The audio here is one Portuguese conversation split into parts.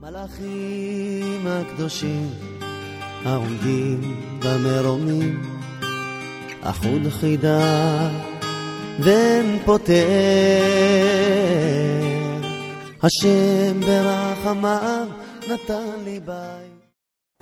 מלאכים הקדושים העומדים במרומים אחוד חידה ואין פותר השם ברחמיו נתן לי בית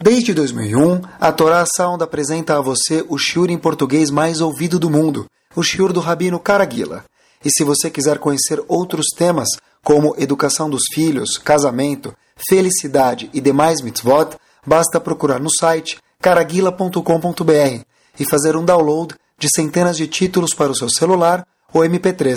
Desde 2001, a Torá Sound apresenta a você o shiur em português mais ouvido do mundo, o shiur do Rabino Caraguila. E se você quiser conhecer outros temas, como educação dos filhos, casamento, felicidade e demais mitzvot, basta procurar no site caraguila.com.br e fazer um download de centenas de títulos para o seu celular ou MP3.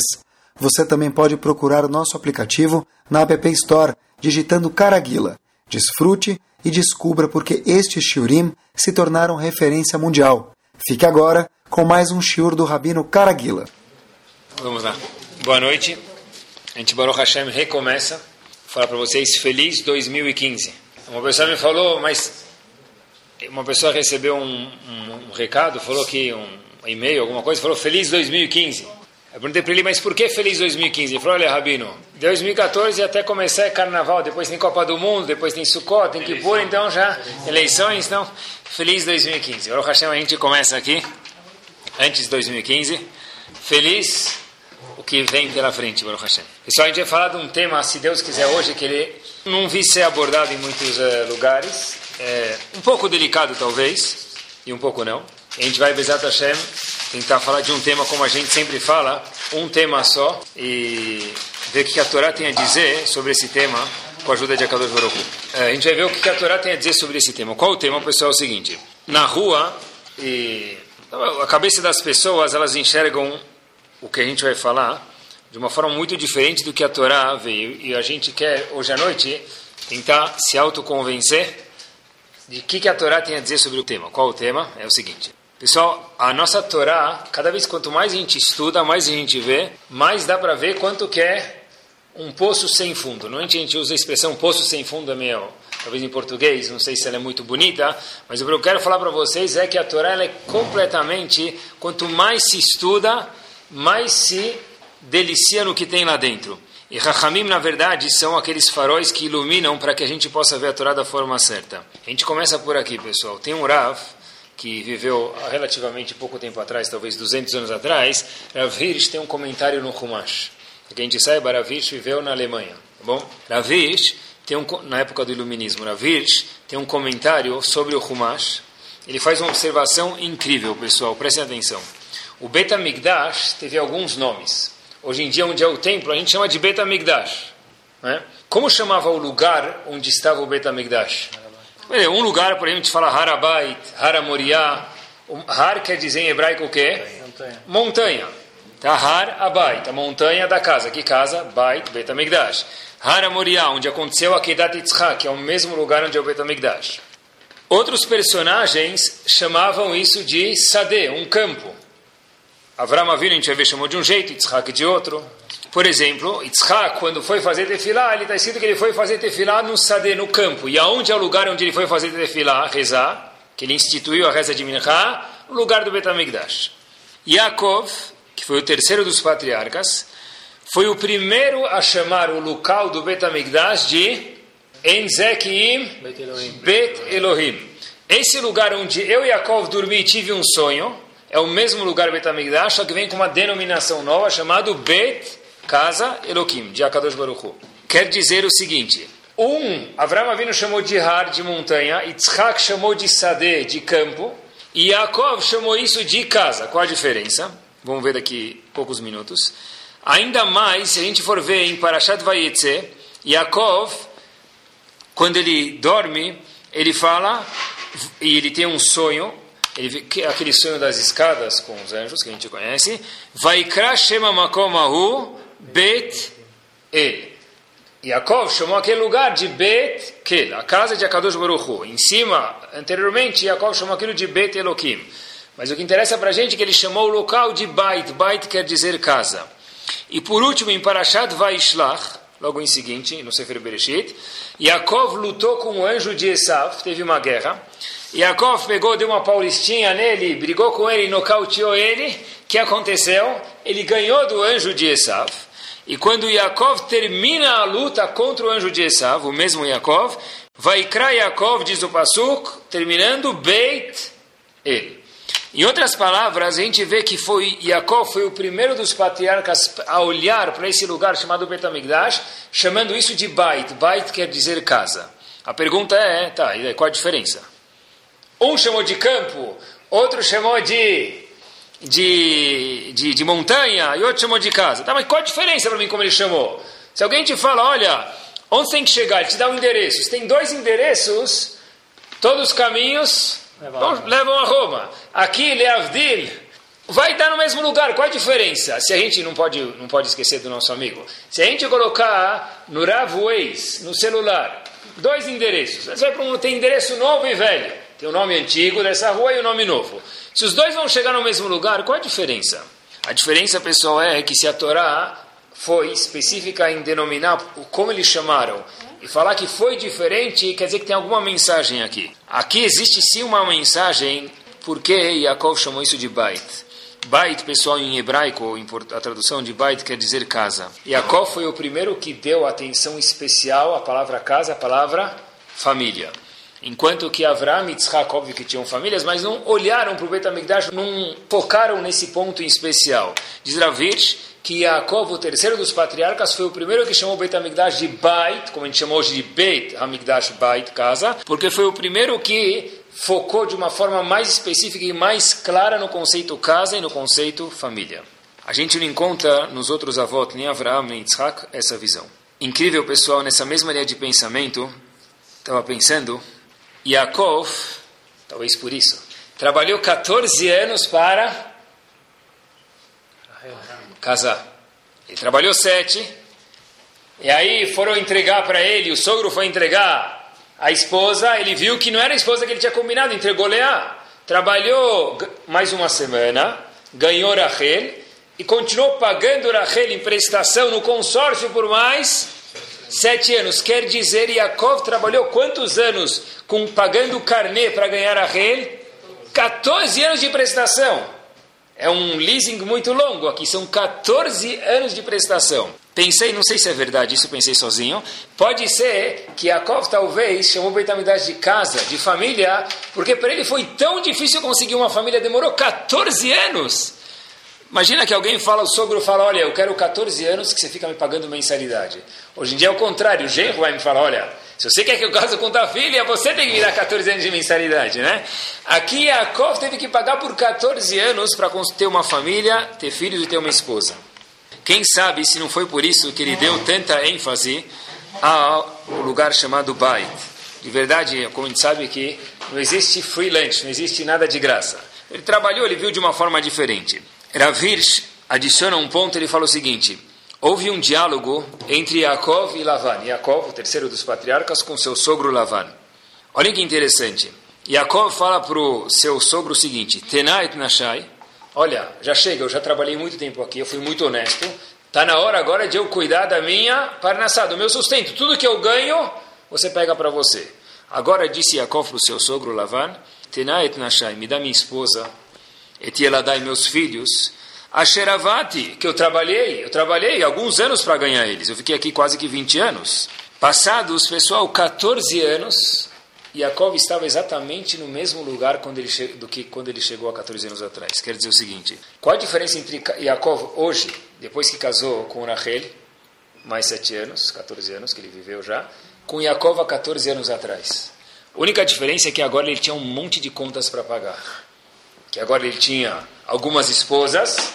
Você também pode procurar o nosso aplicativo na App Store, digitando Caraguila. Desfrute e descubra porque estes shiurim se tornaram referência mundial. Fique agora com mais um shiur do Rabino Caraguila. Vamos lá. Boa noite. A gente, Baruch Hashem, recomeça. Falar para vocês, feliz 2015. Uma pessoa me falou, mas... Uma pessoa recebeu um, um, um recado, falou que um e-mail, alguma coisa, falou feliz 2015. Eu perguntei para ele, mas por que feliz 2015? Ele falou, olha, Rabino, 2014 até começar é carnaval, depois tem Copa do Mundo, depois tem Sukkot, tem Kippur, então já eleições, então feliz 2015. Baruch Hashem, a gente começa aqui, antes de 2015, feliz o que vem pela frente, Baruch Hashem. Pessoal, a gente vai falar de um tema, se Deus quiser hoje, que ele não vi ser abordado em muitos uh, lugares, é um pouco delicado talvez, e um pouco não. A gente vai, Bezat Hashem, tentar falar de um tema como a gente sempre fala, um tema só, e ver o que a Torá tem a dizer sobre esse tema com a ajuda de Akadosh Baruch é, A gente vai ver o que a Torá tem a dizer sobre esse tema. Qual o tema, pessoal? É o seguinte. Na rua, e a cabeça das pessoas, elas enxergam o que a gente vai falar de uma forma muito diferente do que a Torá veio. E a gente quer, hoje à noite, tentar se autoconvencer de que, que a Torá tem a dizer sobre o tema. Qual o tema? É o seguinte. Pessoal, a nossa Torá, cada vez quanto mais a gente estuda, mais a gente vê, mais dá para ver quanto que é um poço sem fundo. Normalmente a gente usa a expressão poço sem fundo, é meu, talvez em português, não sei se ela é muito bonita, mas o que eu quero falar para vocês é que a Torá é completamente, quanto mais se estuda, mais se delicia no que tem lá dentro. E Rahamim, na verdade, são aqueles faróis que iluminam para que a gente possa ver a Torá da forma certa. A gente começa por aqui, pessoal. Tem um Rav que viveu relativamente pouco tempo atrás, talvez 200 anos atrás, Rav Hirsch tem um comentário no Humash. Para que a gente saiba, Rav Hirsch viveu na Alemanha, tá bom? Rav Hirsch tem um, na época do Iluminismo, Rav Hirsch tem um comentário sobre o Humash. Ele faz uma observação incrível, pessoal, prestem atenção. O Bet HaMikdash teve alguns nomes. Hoje em dia, onde é o templo, a gente chama de Bet HaMikdash. Né? Como chamava o lugar onde estava o Bet HaMikdash? Um lugar, por exemplo, a gente fala Harabait, Haramoriá. Har quer dizer em hebraico o quê? Montanha. montanha. Tá? Har Abait, a montanha da casa. Que casa? Bait, Bet HaMikdash. Haramoriá, onde aconteceu a Kedat Yitzhak, que é o mesmo lugar onde é o Bet HaMikdash. Outros personagens chamavam isso de Sade, um campo. Avram Avinu, a gente vai ver, chamou de um jeito, Yitzhak de outro. Por exemplo, Yitzhak, quando foi fazer tefilá, ele está escrito que ele foi fazer tefilá no Sadeh, no campo. E aonde é o lugar onde ele foi fazer tefilá, rezar, que ele instituiu a reza de Minchá, o lugar do Betamigdash. Yaakov, que foi o terceiro dos patriarcas, foi o primeiro a chamar o local do Betamigdash de Enzekim Bet Elohim. Esse lugar onde eu e Yaakov dormi e tive um sonho, é o mesmo lugar Betamigdash, só que vem com uma denominação nova chamada Bet casa Elohim, de Akadosh Baruch Quer dizer o seguinte, um, Avram Avinu chamou de Har, de montanha, Yitzhak chamou de Sadeh, de campo, e Yaakov chamou isso de casa. Qual a diferença? Vamos ver daqui poucos minutos. Ainda mais, se a gente for ver em Parashat Vayetze, Yaakov, quando ele dorme, ele fala, e ele tem um sonho, ele, aquele sonho das escadas com os anjos, que a gente conhece, Vaikra Shema Makomahu Bet El. Yaakov chamou aquele lugar de Bet Kel, a casa de Akadosh Baruch Hu. Em cima, anteriormente, Yaakov chamou aquilo de Bet Elohim. Mas o que interessa para a gente é que ele chamou o local de Bait. Bait quer dizer casa. E por último, em Parashat Vaishlach, logo em seguinte, no Sefer Bereshit, Yaakov lutou com o anjo de Esav, teve uma guerra. Yaakov pegou, deu uma paulistinha nele, brigou com ele, nocauteou ele. O que aconteceu? Ele ganhou do anjo de Esav. E quando Yaakov termina a luta contra o anjo de Esav, o mesmo Yaakov, vai Yaakov, diz o Pasuk, terminando Beit El. Em outras palavras, a gente vê que foi Yaakov foi o primeiro dos patriarcas a olhar para esse lugar chamado Betamigdash, chamando isso de Bait. Bait quer dizer casa. A pergunta é, tá, qual a diferença? Um chamou de campo, outro chamou de de, de, de montanha e outro chamou de casa. Tá, mas qual a diferença para mim como ele chamou? Se alguém te fala, olha, onde tem que chegar? Ele te dá um endereço. Se tem dois endereços, todos os caminhos levam, levam a Roma. Aqui, Leavdil, vai dar no mesmo lugar. Qual a diferença? Se a gente não pode, não pode esquecer do nosso amigo. Se a gente colocar no Rav Waze, no celular, dois endereços. Você vai para um, tem endereço novo e velho. Tem o nome antigo dessa rua e o nome novo. Se os dois vão chegar no mesmo lugar, qual a diferença? A diferença, pessoal, é que se a Torá foi específica em denominar como eles chamaram e falar que foi diferente, quer dizer que tem alguma mensagem aqui. Aqui existe sim uma mensagem porque Yaakov chamou isso de Bait. Bait, pessoal, em hebraico, a tradução de Bait quer dizer casa. Yaakov foi o primeiro que deu atenção especial à palavra casa, à palavra família. Enquanto que Avram e Yitzhak, óbvio que tinham famílias, mas não olharam para o Beit não focaram nesse ponto em especial. Diz Ravitch que Yaakov, o terceiro dos patriarcas, foi o primeiro que chamou o Beit de Bait, como a gente chamou hoje de Beit HaMikdash, Bait, casa, porque foi o primeiro que focou de uma forma mais específica e mais clara no conceito casa e no conceito família. A gente não encontra nos outros avós, nem Avraham nem Yitzhak, essa visão. Incrível, pessoal, nessa mesma linha de pensamento, estava pensando Yaakov, talvez por isso, trabalhou 14 anos para casar. Ele trabalhou sete, e aí foram entregar para ele, o sogro foi entregar a esposa, ele viu que não era a esposa que ele tinha combinado, entregou Leá. Trabalhou mais uma semana, ganhou Rachel, e continuou pagando Rachel em prestação no consórcio por mais sete anos. Quer dizer, Yaakov trabalhou quantos anos com pagando carnê para ganhar a rei? 14 anos de prestação. É um leasing muito longo aqui, são 14 anos de prestação. Pensei, não sei se é verdade, isso pensei sozinho. Pode ser que Yaakov talvez chamou Betamidade de casa, de família, porque para ele foi tão difícil conseguir uma família, demorou 14 anos. Imagina que alguém fala, o sogro fala, olha, eu quero 14 anos que você fica me pagando mensalidade. Hoje em dia é o contrário, o genro vai me falar, olha, se você quer que eu case com tua filha, você tem que me dar 14 anos de mensalidade, né? Aqui Yaakov teve que pagar por 14 anos para ter uma família, ter filhos e ter uma esposa. Quem sabe se não foi por isso que ele deu tanta ênfase ao lugar chamado Bait. De verdade, como a gente sabe que não existe freelance, não existe nada de graça. Ele trabalhou, ele viu de uma forma diferente. Ravir adiciona um ponto, ele fala o seguinte: houve um diálogo entre Yaakov e Lavan. Yaakov, o terceiro dos patriarcas, com seu sogro Lavan. Olha que interessante. Yaakov fala para o seu sogro o seguinte: Tenait Nashai, olha, já chega, eu já trabalhei muito tempo aqui, eu fui muito honesto. Está na hora agora de eu cuidar da minha parnassá, do meu sustento. Tudo que eu ganho, você pega para você. Agora disse Yaakov para o seu sogro Lavan: Tenait Nashai, me dá minha esposa Etieladai, meus filhos, Asheravati, que eu trabalhei, eu trabalhei alguns anos para ganhar eles, eu fiquei aqui quase que 20 anos. Passados, pessoal, 14 anos, Yaakov estava exatamente no mesmo lugar quando ele do que quando ele chegou há 14 anos atrás. Quer dizer o seguinte, qual a diferença entre Yaakov hoje, depois que casou com Rachel, mais 7 anos, 14 anos que ele viveu já, com Yaakov há 14 anos atrás? A única diferença é que agora ele tinha um monte de contas para pagar que agora ele tinha algumas esposas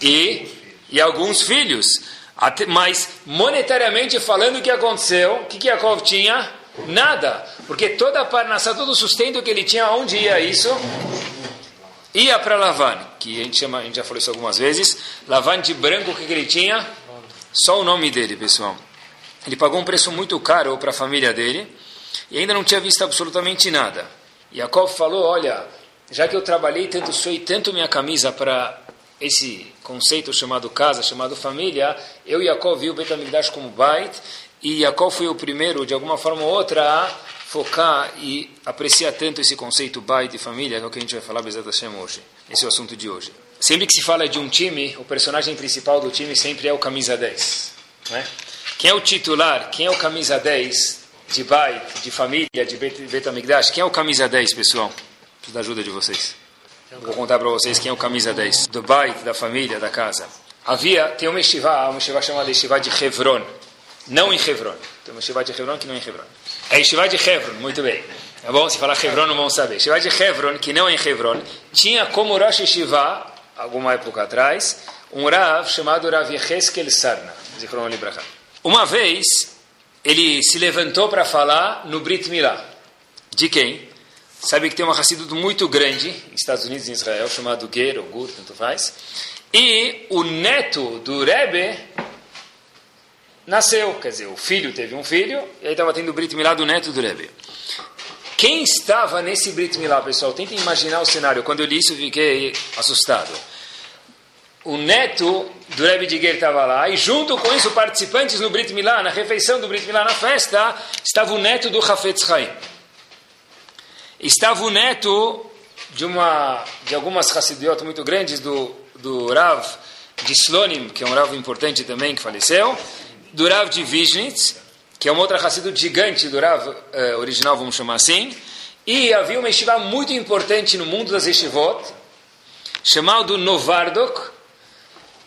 e, e alguns filhos. Até, mas, monetariamente falando, o que aconteceu? O que, que Yaakov tinha? Nada. Porque toda a parnassá, todo o sustento que ele tinha, onde ia isso? Ia para Lavan, que a gente, chama, a gente já falou isso algumas vezes. Lavan de branco, o que, que ele tinha? Só o nome dele, pessoal. Ele pagou um preço muito caro para a família dele e ainda não tinha visto absolutamente nada. Yaakov falou: Olha, já que eu trabalhei tanto, suei tanto minha camisa para esse conceito chamado casa, chamado família, eu e Jacob vi o Betamigdash como Bait, e Jacob foi o primeiro, de alguma forma ou outra, a focar e apreciar tanto esse conceito Bait e família, que é o que a gente vai falar Bezat Hashem hoje. Esse é o assunto de hoje. sempre que se fala de um time, o personagem principal do time sempre é o camisa 10. Né? Quem é o titular? Quem é o camisa 10 de Bait, de família, de Betamigdash? Quem é o camisa 10, pessoal? Preciso da ajuda de vocês. Vou contar para vocês quem é o camisa 10 do Bait, da família, da casa. Havia, tem uma estivá, uma estivá chamada estivá de Hebron. Não em Hebron. Tem uma estivá de Hebron que não é em Hebron. É estivá de Hebron, muito bem. Tá bom? Se falar Hebron, não vão saber. Estivá de Hebron, que não é em Hebron, tinha como Rosh Estivá, alguma época atrás, um Rav chamado Rav Yecheskel Sarna. Uma vez, ele se levantou para falar no Brit Milá. De quem? Sabe que tem uma Hassidut muito grande, Estados Unidos e Israel, chamado Ger, ou Gur, tanto faz. E o neto do Rebbe nasceu, quer dizer, o filho teve um filho, e aí estava tendo o Brit Milá do neto do Rebbe. Quem estava nesse Brit Milá, pessoal? Tentem imaginar o cenário. Quando eu li isso, eu fiquei assustado. O neto do Rebbe de Ger estava lá, e junto com isso, participantes no Brit Milá, na refeição do Brit Milá, na festa, estava o neto do Hafetz Haim. Estava o neto de, uma, de algumas Hassidiot muito grandes, do, do Rav de Slonim, que é um Rav importante também, que faleceu, do Rav de Vizhnitz, que é uma outra Hassidut gigante do Rav uh, original, vamos chamar assim, e havia uma yeshiva muito importante no mundo das yeshivot, chamado Novardok,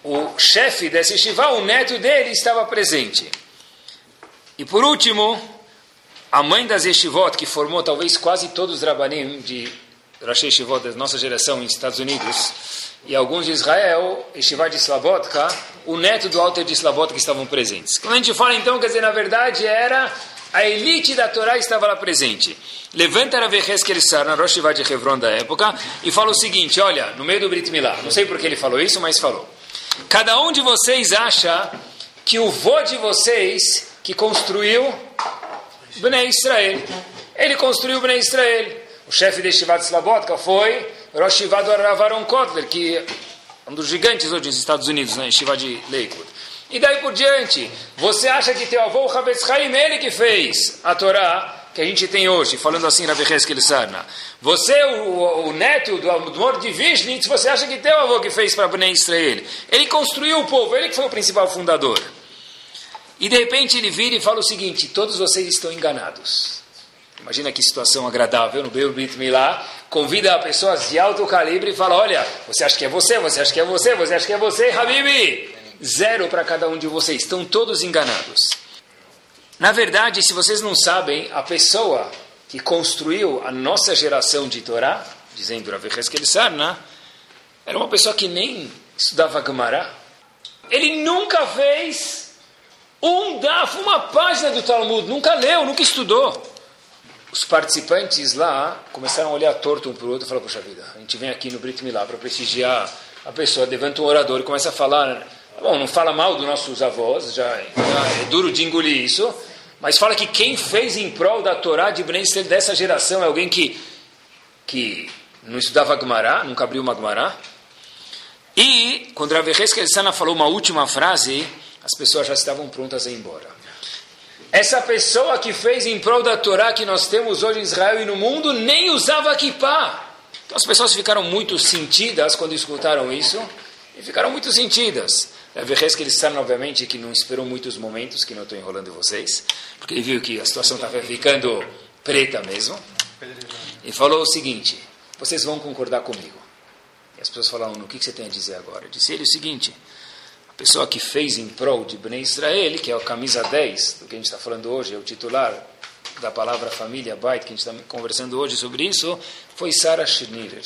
o chefe dessa yeshiva, o neto dele estava presente. E por último, a mãe das yeshivot, que formou talvez quase todos os rabanim de Rosh Yeshivot da nossa geração nos Estados Unidos, e alguns de Israel, Yeshiva de Slabotka, o neto do Alter de Slabotka estavam presentes. Quando a gente fala então, quer dizer, na verdade era a elite da Torá estava lá presente. Levanta Rav Heskel na Rosh Yeshiva de Hebron da época, e fala o seguinte, olha, no meio do Brit Milá, não sei por que ele falou isso, mas falou. Cada um de vocês acha que o vô de vocês que construiu Bnei Israel. Ele construiu Bnei Israel. O chefe de Shivat Slabotka foi Rosh Shiva do Ravaron Kotler, que é um dos gigantes hoje nos Estados Unidos, né? Shiva de Lakewood. E daí por diante, você acha que teu avô, Havetz Haim, ele que fez a Torá que a gente tem hoje, falando assim, Rav Heskel Sarna. Você, o, o neto do amor de Vishnitz, você acha que teu avô que fez para Bnei Israel. Ele construiu o povo, ele que foi o principal fundador. E de repente ele vira e fala o seguinte: todos vocês estão enganados. Imagina que situação agradável no Brit Milá. Convida pessoas de alto calibre e fala: Olha, você acha que é você, você acha que é você, você acha que é você, Habibi? Zero para cada um de vocês. Estão todos enganados. Na verdade, se vocês não sabem, a pessoa que construiu a nossa geração de Torá, dizendo Rav Sarna, era uma pessoa que nem estudava Gemara. Ele nunca fez um daf, uma página do Talmud, nunca leu, nunca estudou. Os participantes lá começaram a olhar torto um para o outro e falaram, poxa vida, a gente vem aqui no Brit Milá para prestigiar a pessoa, levanta um orador e começa a falar, bom, não fala mal dos nossos avós, já, já é duro de engolir isso, mas fala que quem fez em prol da Torá de Bnei dessa geração é alguém que, que não estudava Gemara, nunca abriu uma Gemara. E, quando Rav Sana falou uma última frase, as pessoas já estavam prontas a ir embora. Essa pessoa que fez em prol da Torá que nós temos hoje em Israel e no mundo nem usava kippah. Então as pessoas ficaram muito sentidas quando escutaram isso e ficaram muito sentidas. A vez que ele sabe, obviamente, que não esperou muitos momentos, que não estou enrolando vocês, porque ele viu que a situação estava ficando preta mesmo. E falou o seguinte: vocês vão concordar comigo. E as pessoas falaram: no que você tem a dizer agora? disse ele o seguinte: pessoa que fez em prol de Bnei Israel, que é a camisa 10 do que a gente está falando hoje, é o titular da palavra família, Bait, que a gente está conversando hoje sobre isso, foi Sarah Schneeder.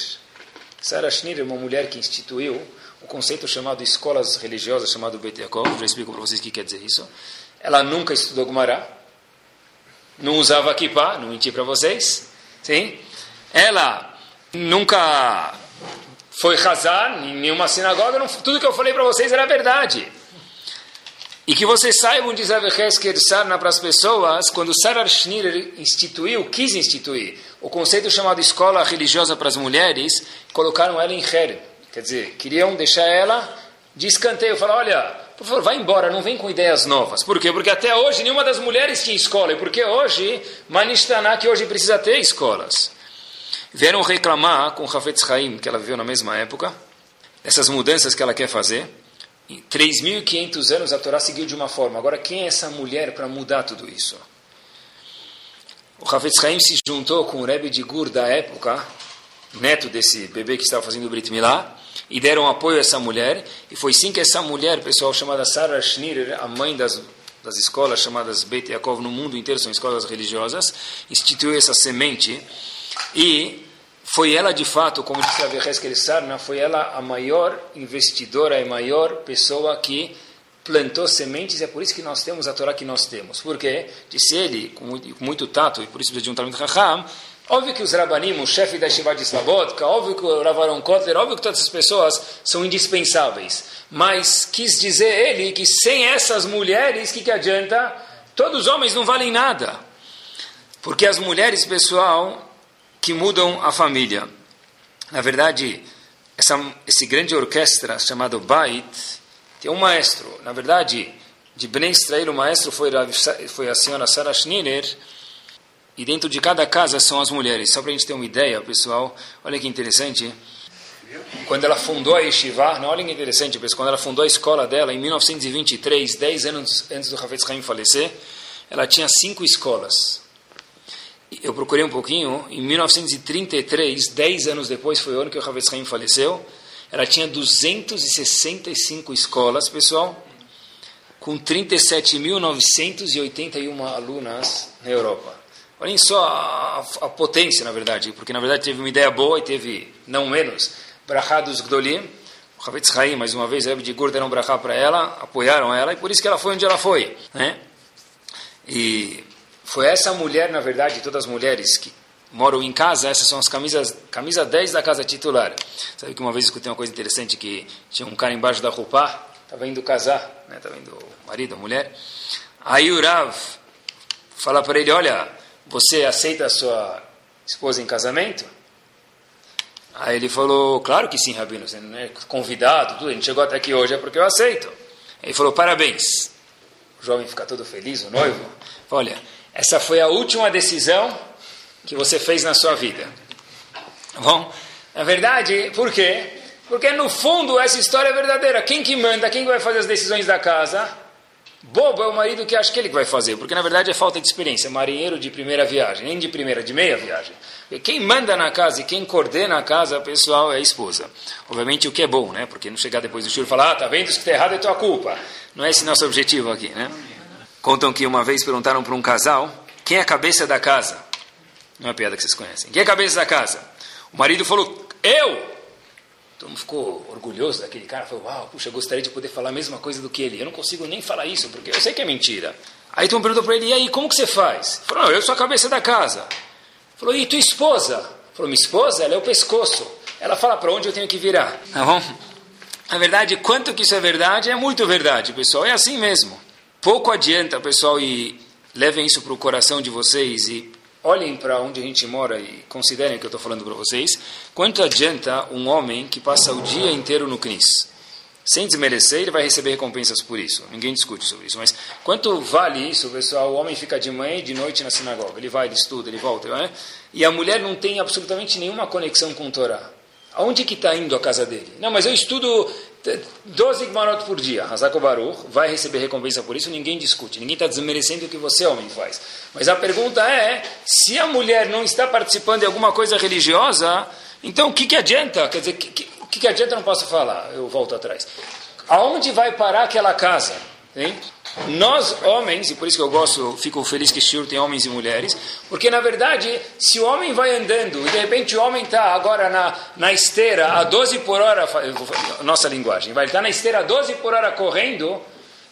Sarah Schneeder é uma mulher que instituiu o conceito chamado escolas religiosas, chamado Bet Yaakov, já explico para vocês o que quer dizer isso. Ela nunca estudou Gumará, não usava kippah, não menti para vocês, sim? Ela nunca foi razar em nenhuma sinagoga, não, tudo que eu falei para vocês era verdade. E que vocês saibam, diz Avecheskel Sarna para as pessoas, quando Sarah Schneer instituiu, quis instituir, o conceito chamado escola religiosa para as mulheres, colocaram ela em Her. Quer dizer, queriam deixar ela de escanteio, falar, olha, por favor, vai embora, não vem com ideias novas. Por quê? Porque até hoje nenhuma das mulheres tinha escola, e porque hoje, Manishtaná, que hoje precisa ter escolas. Vieram reclamar com Hafetz Haim, que ela viveu na mesma época, essas mudanças que ela quer fazer. Em 3.500 anos a Torá seguiu de uma forma. Agora, quem é essa mulher para mudar tudo isso? O Hafetz Haim se juntou com o Rebbe de Gur da época, neto desse bebê que estava fazendo o Brit Milá, e deram apoio a essa mulher. E foi sim que essa mulher, pessoal, chamada Sarah Schneer, a mãe das, das escolas chamadas Beit Yaakov no mundo inteiro, são escolas religiosas, instituiu essa semente. E foi ela, de fato, como disse a Veheskel Sarna, foi ela a maior investidora e maior pessoa que plantou sementes, é por isso que nós temos a Torá que nós temos. Porque, disse ele, com muito, com muito tato, e por isso precisa de um Talmud Raham, óbvio que os Rabanim, o chefe da Shiva de Slabodka, óbvio que o Ravaron Kotler, óbvio que todas essas pessoas são indispensáveis. Mas quis dizer ele que sem essas mulheres, o que, que adianta? Todos os homens não valem nada. Porque as mulheres, pessoal, que mudam a família. Na verdade, essa, esse grande orquestra chamado Bait, tem um maestro, na verdade, de Bnei Israel, o maestro foi, foi a senhora Sarah Schneider, e dentro de cada casa são as mulheres. Só para a gente ter uma ideia, pessoal, olha que interessante. Quando ela fundou a Yeshiva, não, olha que interessante, pessoal, quando ela fundou a escola dela, em 1923, 10 anos antes do Hafetz Haim falecer, ela tinha cinco escolas. Eu procurei um pouquinho, em 1933, 10 anos depois, foi o ano que o Hafetz Haim faleceu, ela tinha 265 escolas, pessoal, com 37.981 alunas na Europa. Olhem só a, a, potência, na verdade, porque na verdade teve uma ideia boa e teve, não menos, Brachá dos Gdolim, o Havetz Haim, mais uma vez, Rebbe de Gur deram Brachá para ela, apoiaram ela, e por isso que ela foi onde ela foi. Né? E foi essa mulher, na verdade, todas as mulheres que moram em casa, essas são as camisas, camisa 10 da casa titular. Sabe que uma vez escutei uma coisa interessante, que tinha um cara embaixo da roupa, estava indo casar, né, estava indo o marido, a mulher. Aí o Rav fala para ele, olha, você aceita a sua esposa em casamento? Aí ele falou, claro que sim, Rabino, você não é convidado, tudo, a gente chegou até aqui hoje é porque eu aceito. Ele falou, parabéns. O jovem fica todo feliz, o noivo. Olha, essa foi a última decisão que você fez na sua vida. Tá bom? Na verdade, por quê? Porque no fundo essa história é verdadeira. Quem que manda, quem vai fazer as decisões da casa? Bobo é o marido que acha que ele vai fazer, porque na verdade é falta de experiência. Marinheiro de primeira viagem, nem de primeira, de meia viagem. E quem manda na casa e quem coordena a casa, pessoal, é a esposa. Obviamente o que é bom, né? Porque não chegar depois do churro e falar, ah, tá vendo isso que está errado, é tua culpa. Não é esse nosso objetivo aqui, né? Contam que uma vez perguntaram para um casal, quem é a cabeça da casa? Não é uma piada que vocês conhecem. Quem é a cabeça da casa? O marido falou, eu! Todo mundo ficou orgulhoso daquele cara. Falou, uau, puxa, gostaria de poder falar a mesma coisa do que ele. Eu não consigo nem falar isso, porque eu sei que é mentira. Aí todo mundo perguntou para ele, e aí, como que você faz? Ele falou, não, eu sou a cabeça da casa. Ele falou, e tua esposa? Ele falou, minha esposa, ela é o pescoço. Ela fala para onde eu tenho que virar. Tá bom? Na verdade, quanto que isso é verdade, é muito verdade, pessoal. É assim mesmo. Pouco adianta, pessoal, e levem isso para o coração de vocês e olhem para onde a gente mora e considerem o que eu estou falando para vocês. Quanto adianta um homem que passa o dia inteiro no CNIS? Sem desmerecer, ele vai receber recompensas por isso. Ninguém discute sobre isso. Mas quanto vale isso, pessoal? O homem fica de manhã e de noite na sinagoga. Ele vai, ele estuda, ele volta. Né? E a mulher não tem absolutamente nenhuma conexão com o Torá. Aonde que está indo a casa dele? Não, mas eu estudo 12 Gmarot por dia. Hazako Baruch vai receber recompensa por isso, ninguém discute. Ninguém está desmerecendo o que você, homem, faz. Mas a pergunta é, se a mulher não está participando de alguma coisa religiosa, então o que, que adianta? Quer dizer, o que, que, que adianta? Eu não posso falar. Eu volto atrás. Aonde vai parar aquela casa? Hein? Nós, homens, e por isso que eu gosto, fico feliz que Shur tem homens e mulheres, porque na verdade, se o homem vai andando e de repente o homem está agora na, na esteira a 12 por hora, nossa linguagem, vai estar tá na esteira a 12 por hora correndo,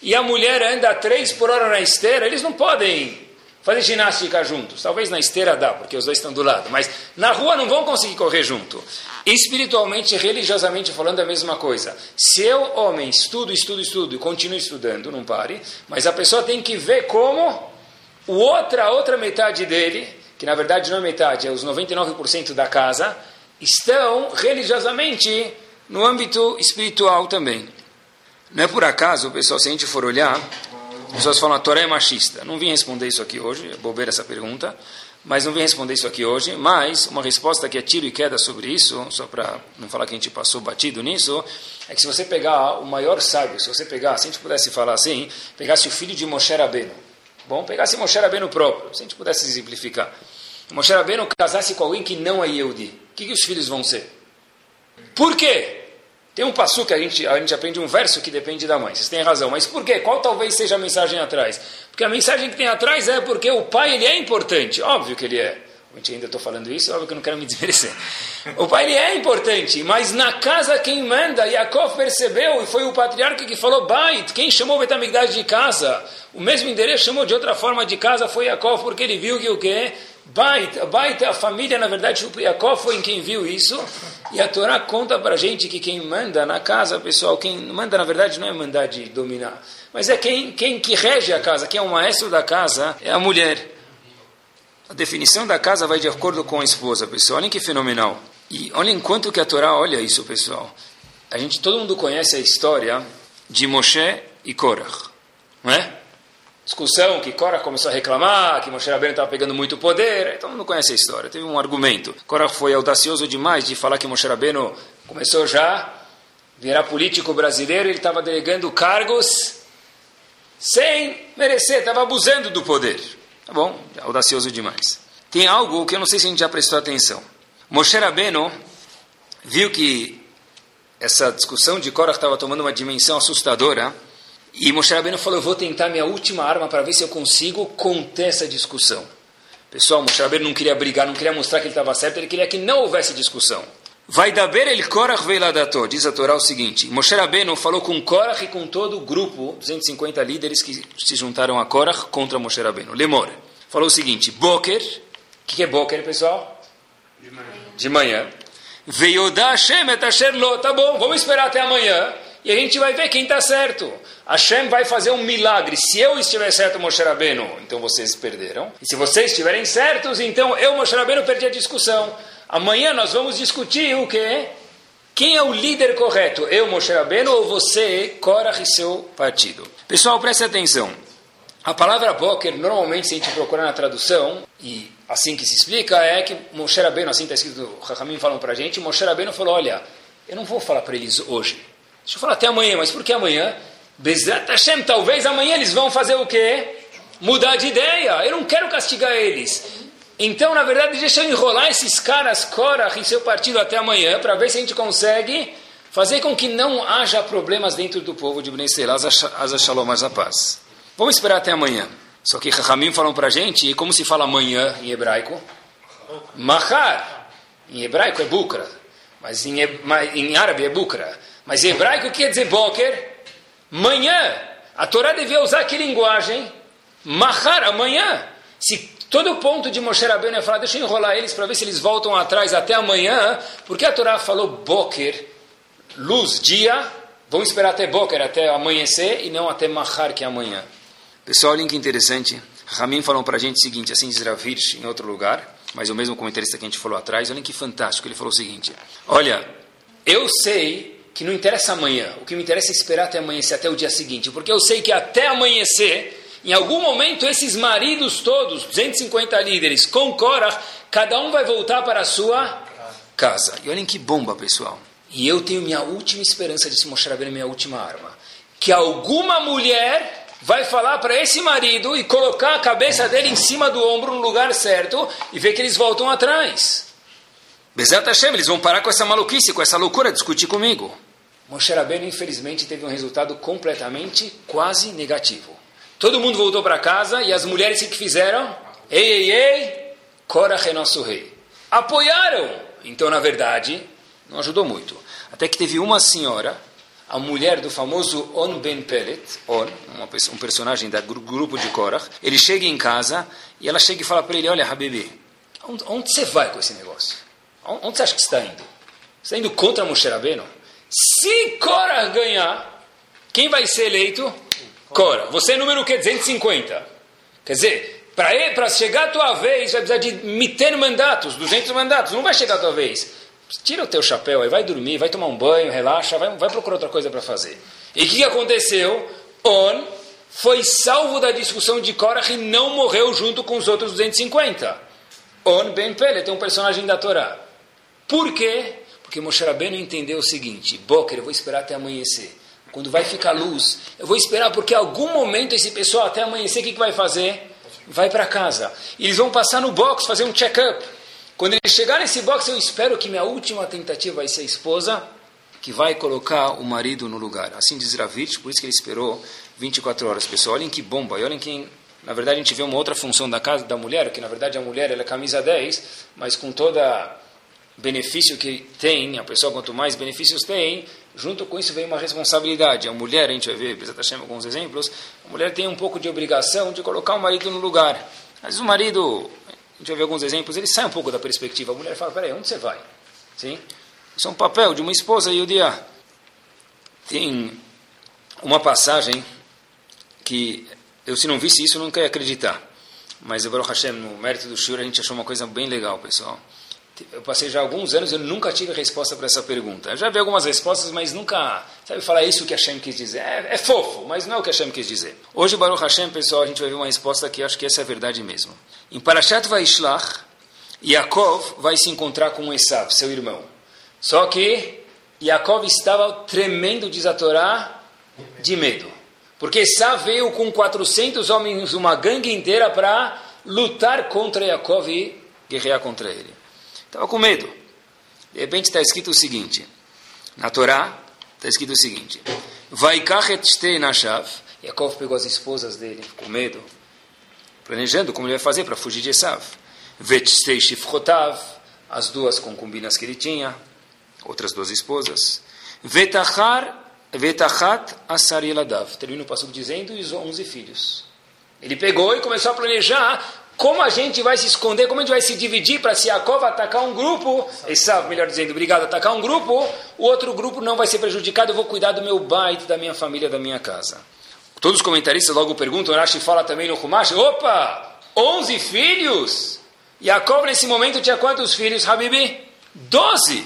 e a mulher anda a 3 por hora na esteira, eles não podem fazer ginástica juntos. Talvez na esteira dá, porque os dois estão do lado, mas na rua não vão conseguir correr junto. Espiritualmente, religiosamente falando, é a mesma coisa. Se eu, homem, estudo, estudo, estudo e continuo estudando, não pare, mas a pessoa tem que ver como o outra, a outra metade dele, que na verdade não é metade, é os 99% da casa, estão religiosamente no âmbito espiritual também. Não é por acaso, pessoal, se a gente for olhar, As pessoas falam, a Torá é machista. Não vim responder isso aqui hoje, é bobeira essa pergunta, mas não vim responder isso aqui hoje. Mas uma resposta que é tiro e queda sobre isso, só para não falar que a gente passou batido nisso, é que se você pegar o maior sábio, se você pegar, se a gente pudesse falar assim, pegasse o filho de Moshe Rabbeinu, bom, pegasse Moshe Rabbeinu próprio, se a gente pudesse exemplificar, Moshe Rabbeinu casasse com alguém que não é Yehudi, o que, que os filhos vão ser? Por quê? Tem um passo que a gente, a gente aprende um verso que depende da mãe. Vocês têm razão. Mas por quê? Qual talvez seja a mensagem atrás? Porque a mensagem que tem atrás é porque o pai ele é importante. Óbvio que ele é. A gente ainda estou falando isso, óbvio que eu não quero me desmerecer. O pai ele é importante, mas na casa quem manda, Yaakov percebeu, e foi o patriarca que falou, Bait, quem chamou Betamigdash de casa? O mesmo endereço chamou de outra forma de casa, foi Yaakov, porque ele viu que o quê? Bait, Bait, a família, na verdade, Yaakov foi em quem viu isso, e a Torá conta para gente que quem manda na casa, pessoal, quem manda, na verdade, não é mandar de dominar, mas é quem, quem que rege a casa, quem é o maestro da casa, é a mulher. A definição da casa vai de acordo com a esposa, pessoal. Olhem que fenomenal. E olhem quanto que a Torá olha isso, pessoal. A gente, todo mundo conhece a história de Moshe e Korach, não é? Discussão que Korach começou a reclamar, que Moshe Rabbeinu estava pegando muito poder. Todo mundo conhece a história. Teve um argumento. Korach foi audacioso demais de falar que Moshe Rabbeinu começou já virar político brasileiro. Ele estava delegando cargos sem merecer, estava abusando do poder. Tá bom, audacioso demais. Tem algo que eu não sei se a gente já prestou atenção. Moshe Rabbeinu viu que essa discussão de Korach estava tomando uma dimensão assustadora e Moshe Rabbeinu falou, eu vou tentar minha última arma para ver se eu consigo conter essa discussão. Pessoal, Moshe Rabbeinu não queria brigar, não queria mostrar que ele estava certo, ele queria que não houvesse discussão. Vai daber el Korach veiladato, diz a Torá o seguinte, Moshe Rabbeinu falou com Korach e com todo o grupo, 250 líderes que se juntaram a Korach contra Moshe Rabbeinu. Lemor, falou o seguinte, Boker, o que, que é Boker, pessoal? De manhã. De manhã. Veiodá Hashem et asher lo, tá bom, vamos esperar até amanhã, e a gente vai ver quem está certo. Hashem vai fazer um milagre. Se eu estiver certo, Moshe Rabbeinu, então vocês perderam. E se vocês estiverem certos, então eu, Moshe Rabbeinu, perdi a discussão. Amanhã nós vamos discutir o quê? Quem é o líder correto? Eu, Moshe Rabbeinu, ou você, Korach e seu partido? Pessoal, preste atenção. A palavra Boker, normalmente, se a gente procurar na tradução, e assim que se explica, é que Moshe Rabbeinu, assim está escrito, Rahamim falam para a gente, Moshe Rabbeinu falou, olha, eu não vou falar para eles hoje. Deixa eu falar até amanhã, mas por que amanhã? Bezat Hashem, talvez amanhã eles vão fazer o quê? Mudar de ideia. Eu não quero castigar eles. Então, na verdade, deixa eu enrolar esses caras, Korach e seu partido até amanhã, para ver se a gente consegue fazer com que não haja problemas dentro do povo de Bnei Selah, as Shalom, a paz. Vamos esperar até amanhã. Só que Rahamim falam para a gente, como se fala amanhã em hebraico? Mahar. Em hebraico é bukra, mas em, em árabe é bukra. Mas em hebraico quer dizer boker? Manhã. A Torá devia usar que linguagem? Mahar, amanhã. Se Todo ponto de Moshe Rabbeinu é falar, deixa eu enrolar eles para ver se eles voltam atrás até amanhã, porque a Torá falou Boker, luz, dia, vamos esperar até Boker, até amanhecer, e não até Mahar, que é amanhã. Pessoal, olhem que interessante. Ramin falou para a gente o seguinte, assim diz Ravirch em outro lugar, mas o mesmo comentarista que a gente falou atrás, olhem que fantástico, ele falou o seguinte, olha, eu sei que não interessa amanhã, o que me interessa é esperar até amanhecer, até o dia seguinte, porque eu sei que até amanhecer em algum momento, esses maridos todos, 250 líderes, com Korah, cada um vai voltar para a sua casa. E olhem que bomba, pessoal. E eu tenho minha última esperança de se mostrar bem minha última arma. Que alguma mulher vai falar para esse marido e colocar a cabeça dele em cima do ombro no lugar certo e ver que eles voltam atrás. Bezat Hashem, eles vão parar com essa maluquice, com essa loucura, discutir comigo. Moshe Rabbeinu, infelizmente, teve um resultado completamente quase negativo. Todo mundo voltou para casa e as mulheres o que fizeram? Ei, ei, ei, Korach é nosso rei. Apoiaram. Então, na verdade, não ajudou muito. Até que teve uma senhora, a mulher do famoso On Ben Pelet, On, um personagem do grupo de Korach, ele chega em casa e ela chega e fala para ele, olha, Habibi, onde, você vai com esse negócio? Onde você acha que está indo? Você está indo contra Moshe Rabbeinu? Se Korach ganhar, quem vai ser eleito? Cora, você é número que? 250. Quer dizer, para chegar a tua vez, vai precisar de meter mandatos, 200 mandatos. Não vai chegar a tua vez. Tira o teu chapéu aí, vai dormir, vai tomar um banho, relaxa, vai, vai procurar outra coisa para fazer. E o que aconteceu? On foi salvo da discussão de Korach e não morreu junto com os outros 250. On Ben Pele tem um personagem da Torá. Por quê? Porque Moshe Rabbeinu entendeu o seguinte, Boker, eu vou esperar até amanhecer. Quando vai ficar luz, eu vou esperar porque algum momento esse pessoal até amanhecer, o que, que vai fazer? Vai para casa. E eles vão passar no box, fazer um check-up. Quando ele chegar nesse box, eu espero que minha última tentativa vai ser a esposa que vai colocar o marido no lugar. Assim diz Ravitch, por isso que ele esperou 24 horas. Pessoal, olhem que bomba. E olhem que, na verdade, a gente vê uma outra função da casa da mulher, que na verdade a mulher ela é camisa 10, mas com toda benefício que tem, a pessoa quanto mais benefícios tem, junto com isso vem uma responsabilidade. A mulher, a gente vai ver, Bezat Hashem, alguns exemplos, a mulher tem um pouco de obrigação de colocar o marido no lugar. Mas o marido, a gente vai ver alguns exemplos, ele sai um pouco da perspectiva. A mulher fala, peraí, onde você vai? Sim? Isso é um papel de uma esposa e o dia tem uma passagem que eu se não visse isso nunca ia acreditar. Mas Baruch Hashem, no mérito do Shur, a gente achou uma coisa bem legal, pessoal. Eu passei já alguns anos e eu nunca tive resposta para essa pergunta. Eu já vi algumas respostas, mas nunca, sabe, falar isso que Hashem quis dizer. É, é, fofo, mas não é o que Hashem quis dizer. Hoje, Baruch Hashem, pessoal, a gente vai ver uma resposta que acho que essa é a verdade mesmo. Em Parashat Vaishlach, Yaakov vai se encontrar com Esav, seu irmão. Só que Yaakov estava tremendo de de medo. Porque Esav veio com 400 homens, uma gangue inteira, para lutar contra Yaakov e guerrear contra ele. Estava com medo. De repente está escrito o seguinte, na Torá está escrito o seguinte, shtei nashav, Yaakov pegou as esposas dele com medo, planejando como ele vai fazer para fugir de Esav. Vetstei shifchotav, as duas concubinas que ele tinha, outras duas esposas. Vetachar, vetachat asar yeladav. Termina o passo dizendo, e os onze filhos. Ele pegou e começou a planejar como a gente vai se esconder, como a gente vai se dividir para se Yaakov atacar um grupo, Esav, melhor dizendo, obrigado, atacar um grupo, o outro grupo não vai ser prejudicado, eu vou cuidar do meu baita, da minha família, da minha casa. Todos os comentaristas logo perguntam, Rashi fala também no Humash, opa, 11 filhos? Yaakov nesse momento tinha quantos filhos, Habibi? 12.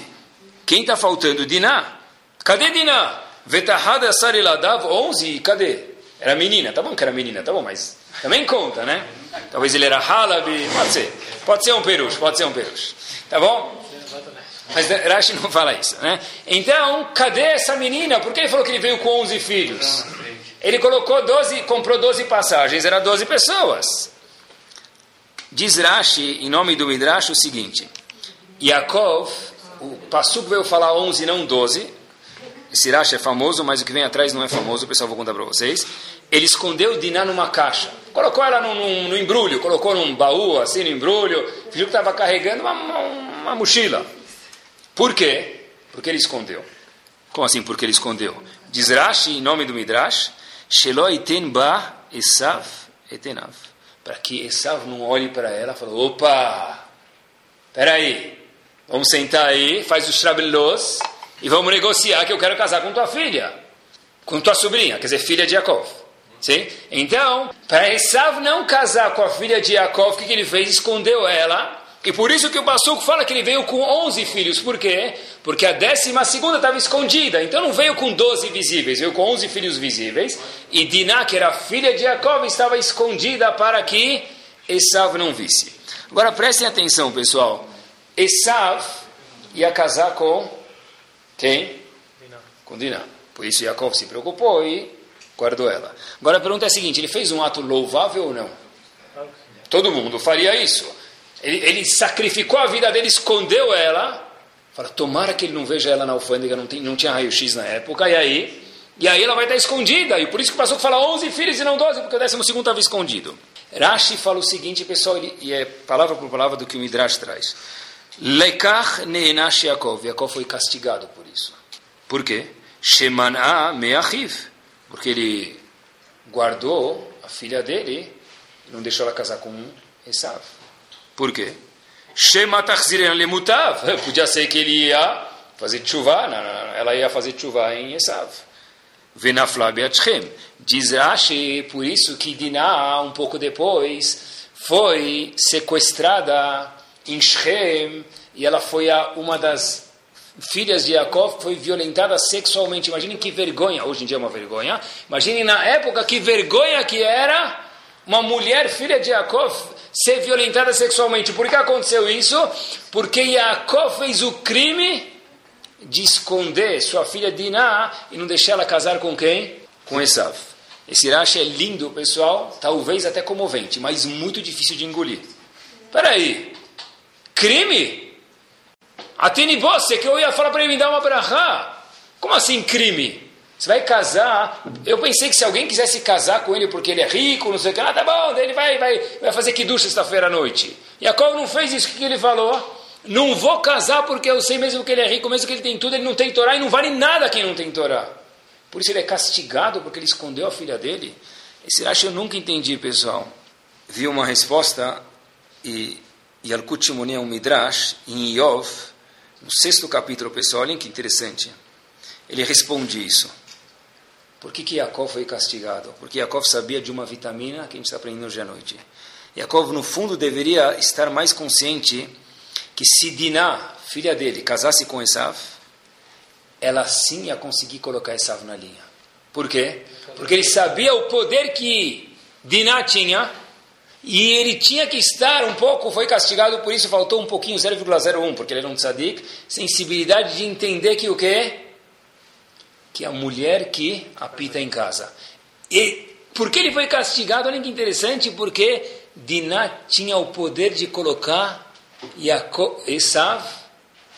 Quem está faltando? Diná. Cadê Diná? Vetahada Sariladav, 11, cadê? Era menina, tá bom que era menina, tá bom, mas também conta, né? Talvez ele era Halabi, pode ser. Pode ser um peruche, pode ser um peruche. Tá bom? Mas Rashi não fala isso, né? Então, cadê essa menina? Por que ele falou que ele veio com 11 filhos? Ele colocou 12, comprou 12 passagens, era 12 pessoas. Diz Rashi, em nome do Midrash, o seguinte: Yaakov, o Passuk veio falar 11, não 12. Esse Rashi é famoso, mas o que vem atrás não é famoso, o pessoal vou contar para vocês. Ele escondeu Diná numa caixa. Colocou ela no, embrulho, colocou num baú, assim, no embrulho, fingiu que estava carregando uma, uma, uma, mochila. Por quê? Porque ele escondeu. Como assim porque ele escondeu? Diz Rashi, em nome do Midrash, Shelo iten ba Esav etenav. Para que Esav não olhe para ela e fale, opa, peraí, vamos sentar aí, faz os trabelos e vamos negociar que eu quero casar com tua filha, com tua sobrinha, quer dizer, filha de Yaakov. Sim? Então, para Esav não casar com a filha de Yaakov, o que, que ele fez? Escondeu ela. E por isso que o Passuco fala que ele veio com 11 filhos. Por quê? Porque a décima segunda estava escondida. Então não veio com 12 visíveis, veio com 11 filhos visíveis. E Diná, que era filha de Jacob, estava escondida para que Esav não visse. Agora prestem atenção, pessoal. Esav ia casar com quem? Diná. Com Diná. Por isso Jacob se preocupou e guardou ela. Agora a pergunta é a seguinte: ele fez um ato louvável ou não? Todo mundo faria isso. Ele, ele sacrificou a vida dele, escondeu ela. Fala, tomara que ele não veja ela na alfândega, não, tem, não tinha raio-x na época, e aí? E aí ela vai estar escondida. E por isso que passou que fala 11 filhos e não 12, porque o décimo segundo estava escondido. Rashi fala o seguinte, pessoal, ele, e é palavra por palavra do que o Midrash traz. Lekach neenash Yaakov. Yaakov foi castigado por isso. Por quê? Shemana meachiv porque ele guardou a filha dele e não deixou ela casar com Esav. Por quê? Podia ser que ele ia fazer chuva, ela ia fazer chuva em Esav. Diz Rashi, por isso que Diná, um pouco depois, foi sequestrada em Shem e ela foi a uma das filhas de Yaakov foi violentada sexualmente. Imaginem que vergonha, hoje em dia é uma vergonha. Imaginem na época que vergonha que era uma mulher, filha de Yaakov, ser violentada sexualmente. Por que aconteceu isso? Porque Yaakov fez o crime de esconder sua filha Diná e não deixar ela casar com quem? Com Esav. Esse Rashi é lindo, pessoal, talvez até comovente, mas muito difícil de engolir. Peraí, crime? Atene você que eu ia falar para ele me dar uma brahá. Como assim crime? Você vai casar. Eu pensei que se alguém quisesse casar com ele porque ele é rico, não sei o que, ah, tá bom, ele vai, vai, vai fazer que ducha sexta-feira à noite. Jacob não fez isso, o que ele falou? Não vou casar porque eu sei mesmo que ele é rico, mesmo que ele tem tudo, ele não tem Torá e não vale nada quem não tem Torá. Por isso ele é castigado porque ele escondeu a filha dele. Esse Rashi eu nunca entendi, pessoal. Vi uma resposta e Yalkut Shimoni é um Midrash em Iov, no sexto capítulo, pessoal, olhem que interessante. Ele responde isso. Por que, que Yaakov foi castigado? Porque Yaakov sabia de uma vitamina que a gente está aprendendo hoje à noite. Yaakov, no fundo, deveria estar mais consciente que se Diná, filha dele, casasse com Esav, ela sim ia conseguir colocar Esav na linha. Por quê? Porque ele sabia o poder que Diná tinha e ele tinha que estar um pouco, foi castigado por isso, faltou um pouquinho, 0,01, porque ele era um tzadik, sensibilidade de entender que o quê? Que a mulher que apita em casa. E por que ele foi castigado? Olha que interessante, porque Diná tinha o poder de colocar Esav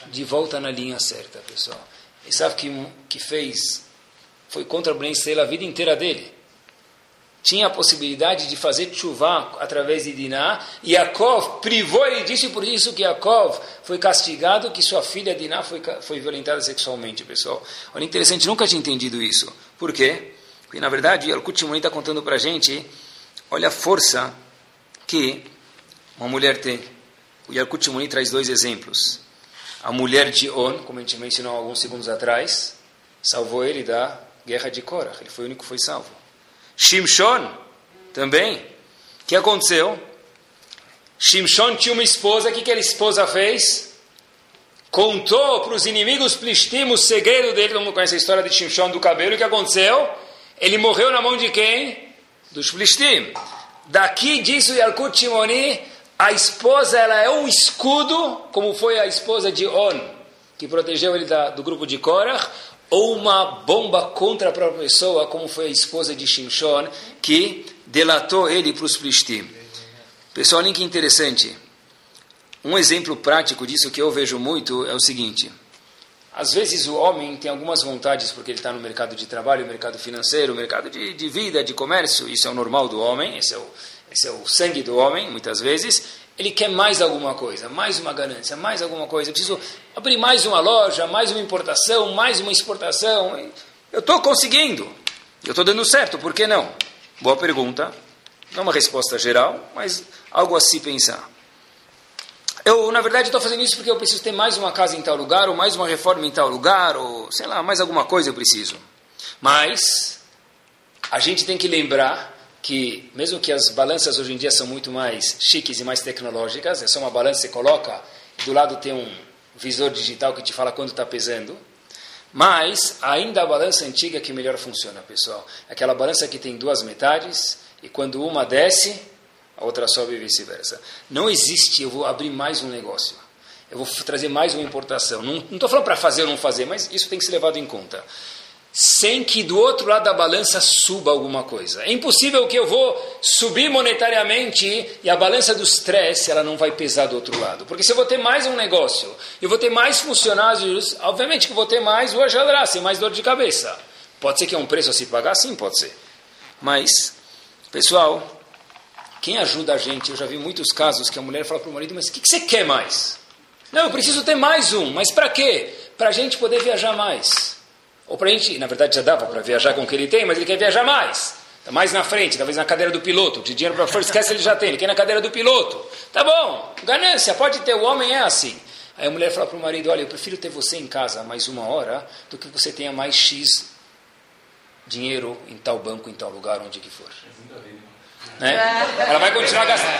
de volta na linha certa, pessoal. Esav que, que fez, foi contra Ben a vida inteira dele. Tinha a possibilidade de fazer chuva através de Diná. E Yaakov privou ele disso, e por isso que Yaakov foi castigado, que sua filha Diná foi, foi violentada sexualmente, pessoal. Olha, interessante, nunca tinha entendido isso. Por quê? Porque, na verdade, Yalkut Shimoni está contando para a gente, olha a força que uma mulher tem. O Yalkut traz dois exemplos. A mulher de On, como a gente mencionou alguns segundos atrás, salvou ele da guerra de Korah. Ele foi o único que foi salvo. Shimshon, também. O que aconteceu? Shimshon tinha uma esposa. O que, que a esposa fez? Contou para os inimigos plistim o segredo dele. Todo mundo conhece a história de Shimshon do cabelo. O que aconteceu? Ele morreu na mão de quem? Dos plistim. Daqui diz o Yalkut Shimoni a esposa ela é um escudo, como foi a esposa de On, que protegeu ele da, do grupo de Korah, ou uma bomba contra a própria pessoa, como foi a esposa de Shimshon, que delatou ele para os Plishtim. Pessoal, olha que interessante. Um exemplo prático disso que eu vejo muito é o seguinte. Às vezes o homem tem algumas vontades porque ele está no mercado de trabalho, mercado financeiro, mercado de, de vida, de comércio. Isso é o normal do homem, esse é o, esse é o sangue do homem, muitas vezes, ele quer mais alguma coisa, mais uma ganância, mais alguma coisa. Eu preciso abrir mais uma loja, mais uma importação, mais uma exportação. Eu estou conseguindo. Eu estou dando certo, por que não? Boa pergunta. Não uma resposta geral, mas algo a se pensar. Eu, na verdade, estou fazendo isso porque eu preciso ter mais uma casa em tal lugar, ou mais uma reforma em tal lugar, ou sei lá, mais alguma coisa eu preciso. Mas a gente tem que lembrar que, mesmo que as balanças hoje em dia são muito mais chiques e mais tecnológicas, é só uma balança que você coloca, do lado tem um visor digital que te fala quanto está pesando, mas ainda a balança antiga que melhor funciona, pessoal. Aquela balança que tem duas metades, e quando uma desce, a outra sobe e vice-versa. Não existe, eu vou abrir mais um negócio. Eu vou trazer mais uma importação. Não estou falando para fazer ou não fazer, mas isso tem que ser levado em conta sem que do outro lado da balança suba alguma coisa. É impossível que eu vou subir monetariamente e a balança do stress ela não vai pesar do outro lado. Porque se eu vou ter mais um negócio, eu vou ter mais funcionários, obviamente que vou ter mais o e mais dor de cabeça. Pode ser que é um preço a se pagar? Sim, pode ser. Mas, pessoal, quem ajuda a gente, eu já vi muitos casos que a mulher fala para o marido, mas o que, que você quer mais? Não, eu preciso ter mais um, mas para quê? Para a gente poder viajar mais. Ou para a gente, na verdade já dava para viajar com o que ele tem, mas ele quer viajar mais. Está mais na frente, talvez na cadeira do piloto. De dinheiro para fora, esquece, ele já tem, ele quer na cadeira do piloto. Tá bom, ganância, pode ter, o homem é assim. Aí a mulher fala para o marido: Olha, eu prefiro ter você em casa mais uma hora do que você tenha mais X dinheiro em tal banco, em tal lugar, onde que for. Né? Ela vai continuar gastando.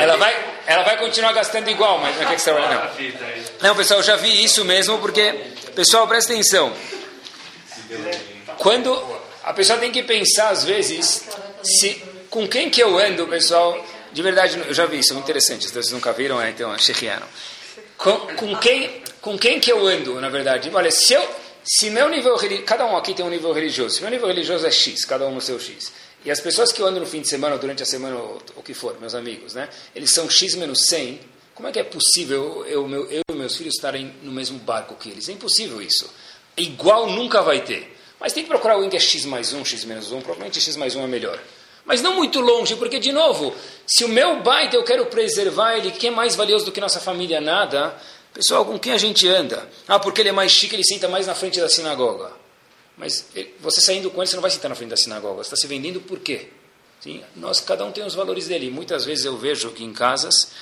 Ela vai, ela vai continuar gastando igual, mas não é que você trabalha, não. Não, pessoal, eu já vi isso mesmo, porque, pessoal, presta atenção. Quando a pessoa tem que pensar, às vezes, se, com quem que eu ando, pessoal, de verdade, eu já vi isso, é muito interessante, vocês nunca viram, é, então, chequiaram. Com, com, quem, com quem que eu ando, na verdade? Olha, se eu, se meu nível cada um aqui tem um nível religioso, se meu nível religioso é X, cada um no seu X, e as pessoas que ando no fim de semana, ou durante a semana, ou o que for, meus amigos, né? Eles são X menos 100. Como é que é possível eu, eu, eu e meus filhos estarem no mesmo barco que eles? É impossível isso. Igual nunca vai ter. Mas tem que procurar alguém que é X mais 1, X menos 1. Provavelmente X mais 1 é melhor. Mas não muito longe, porque, de novo, se o meu baita eu quero preservar ele, que é mais valioso do que nossa família? Nada. Pessoal, com quem a gente anda? Ah, porque ele é mais chique, ele senta mais na frente da sinagoga. Mas você saindo com ele, você não vai sentar na frente da sinagoga. Você está se vendendo por quê? Sim, nós, cada um tem os valores dele. Muitas vezes eu vejo que em casas,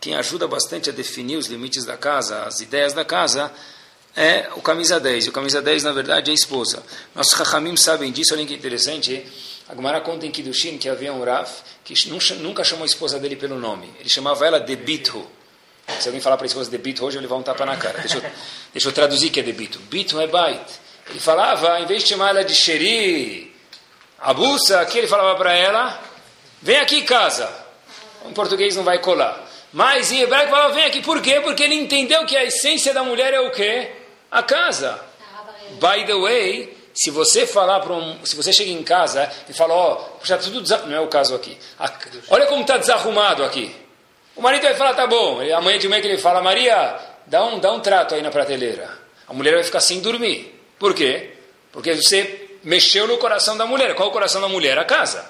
quem ajuda bastante a definir os limites da casa, as ideias da casa, é o camisa 10. E o camisa 10, na verdade, é a esposa. Nossos Rahamim sabem disso, olha que interessante. A Gemara conta em Kiddushin que havia um Raf que nunca chamou a esposa dele pelo nome. Ele chamava ela de Bithu. Se alguém falar para a esposa de Bithu, hoje ele vai um tapa na cara. Deixa eu, deixa eu traduzir que é de. Bithu é Bait. Ele falava, em vez de chamar ela de Xeri, Abusa, aqui ele falava para ela, vem aqui casa. Em português não vai colar. Mas em hebraico falava, vem aqui. Por quê? Porque ele entendeu que a essência da mulher é o quê? A casa. By the way, se você falar para um, se você chega em casa e fala, ó, oh, puxa, tudo não é o caso aqui. olha como está desarrumado aqui. O marido vai falar, tá bom. Amanhã de manhã que ele fala, Maria, dá um, dá um trato aí na prateleira. A mulher vai ficar sem dormir. Por quê? Porque você mexeu no coração da mulher. Qual o coração da mulher? A casa.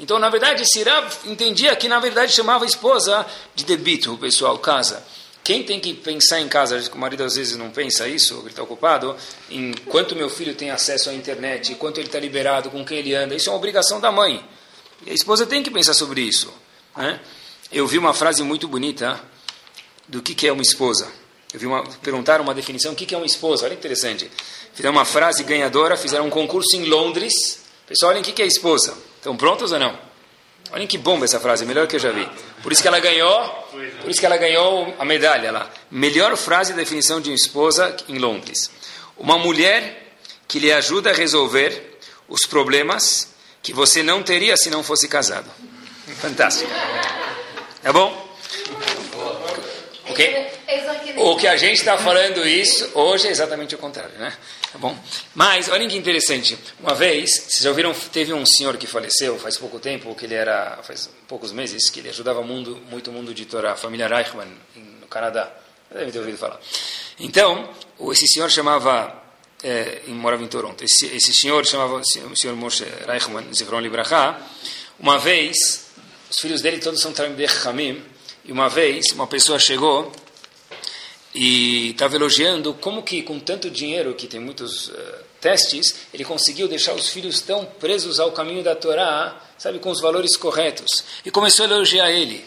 Então, na verdade, Sirá entendia que, na verdade, chamava a esposa de debito, pessoal, casa. Quem tem que pensar em casa, o marido às vezes não pensa isso, ele está ocupado, em quanto meu filho tem acesso à internet, quanto ele está liberado, com quem ele anda, isso é uma obrigação da mãe. E a esposa tem que pensar sobre isso. Né? Eu vi uma frase muito bonita do que, que é uma esposa. Eu vi uma, perguntaram uma definição, o que, que é uma esposa? Olha que interessante. Fizeram uma frase ganhadora, fizeram um concurso em Londres. Pessoal, olhem o que é esposa. Estão prontos ou não? Olhem que bomba essa frase, melhor que eu já vi. Por isso que ela ganhou, por isso que ela ganhou a medalha lá. Melhor frase e definição de esposa em Londres. Uma mulher que lhe ajuda a resolver os problemas que você não teria se não fosse casado. Fantástico. É bom? Ok? O que a gente está falando isso hoje é exatamente o contrário, né? Tá bom? Mas, olhem que interessante. Uma vez, vocês já ouviram, teve um senhor que faleceu faz pouco tempo, que ele era, faz poucos meses, que ele ajudava mundo, muito o mundo de Torá, a família Reichmann, no Canadá. Deve ter ouvido falar. Então, esse senhor chamava, é, morava em Toronto, esse, esse senhor chamava o senhor Moshe Reichmann, Zichron Libraha. Uma vez, os filhos dele todos são Talmidei Hamim, e uma vez, uma pessoa chegou e estava elogiando como que com tanto dinheiro, que tem muitos uh, testes, ele conseguiu deixar os filhos tão presos ao caminho da Torá, sabe, com os valores corretos. E começou a elogiar ele.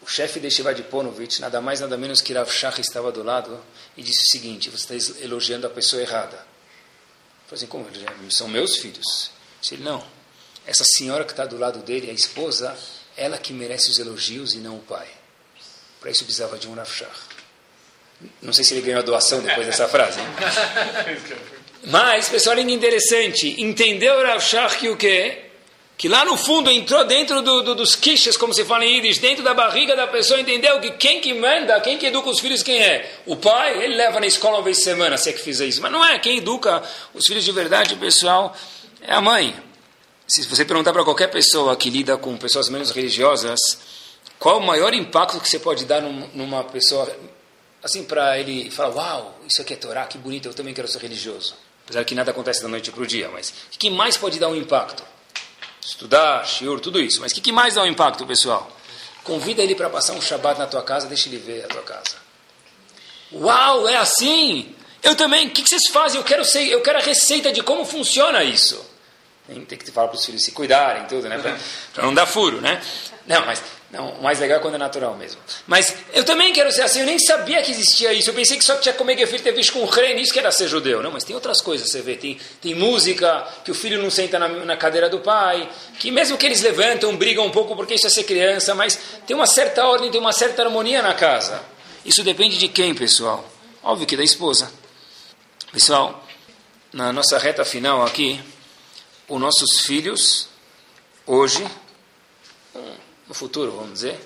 O chefe de Shivad Ponovich, nada mais nada menos que Rav Shach, estava do lado e disse o seguinte, você está elogiando a pessoa errada. Eu falei assim, como? São meus filhos. Disse ele, não. Essa senhora que está do lado dele, a esposa, ela que merece os elogios e não o pai. Para isso precisava de um Rav Shach. Não sei se ele ganhou a doação depois dessa frase. Mas, pessoal, é interessante. Entendeu Rav Shach que o quê? Que lá no fundo entrou dentro do, do, dos quiches, como se fala em Yiddish, dentro da barriga da pessoa, entendeu que quem que manda, quem que educa os filhos, quem é? O pai, ele leva na escola uma vez por semana, se é que fizer isso. Mas não é, quem educa os filhos de verdade, pessoal, é a mãe. Se você perguntar para qualquer pessoa que lida com pessoas menos religiosas, qual o maior impacto que você pode dar numa pessoa assim, para ele falar, uau, isso aqui é Torá, que bonito, eu também quero ser religioso. Apesar que nada acontece da noite para o dia, mas o que mais pode dar um impacto? Estudar, shiur, tudo isso. Mas o que mais dá um impacto, pessoal? Convida ele para passar um Shabat na tua casa, deixa ele ver a tua casa. Uau, é assim? Eu também, o que, vocês fazem? Eu quero, ser, eu quero a receita de como funciona isso. Tem que falar para os filhos se cuidarem, tudo, né? Para não dar furo, né? Não, mas Não, o mais legal é quando é natural mesmo. Mas eu também quero ser assim, eu nem sabia que existia isso. Eu pensei que só tinha comer gefilte fish com ren, isso que era ser judeu. Não, mas tem outras coisas, você vê. Tem, tem música, que o filho não senta na, na cadeira do pai, que mesmo que eles levantam, brigam um pouco porque isso é ser criança, mas tem uma certa ordem, tem uma certa harmonia na casa. Isso depende de quem, pessoal? Óbvio que da esposa. Pessoal, na nossa reta final aqui, os nossos filhos, hoje, no futuro, vamos dizer,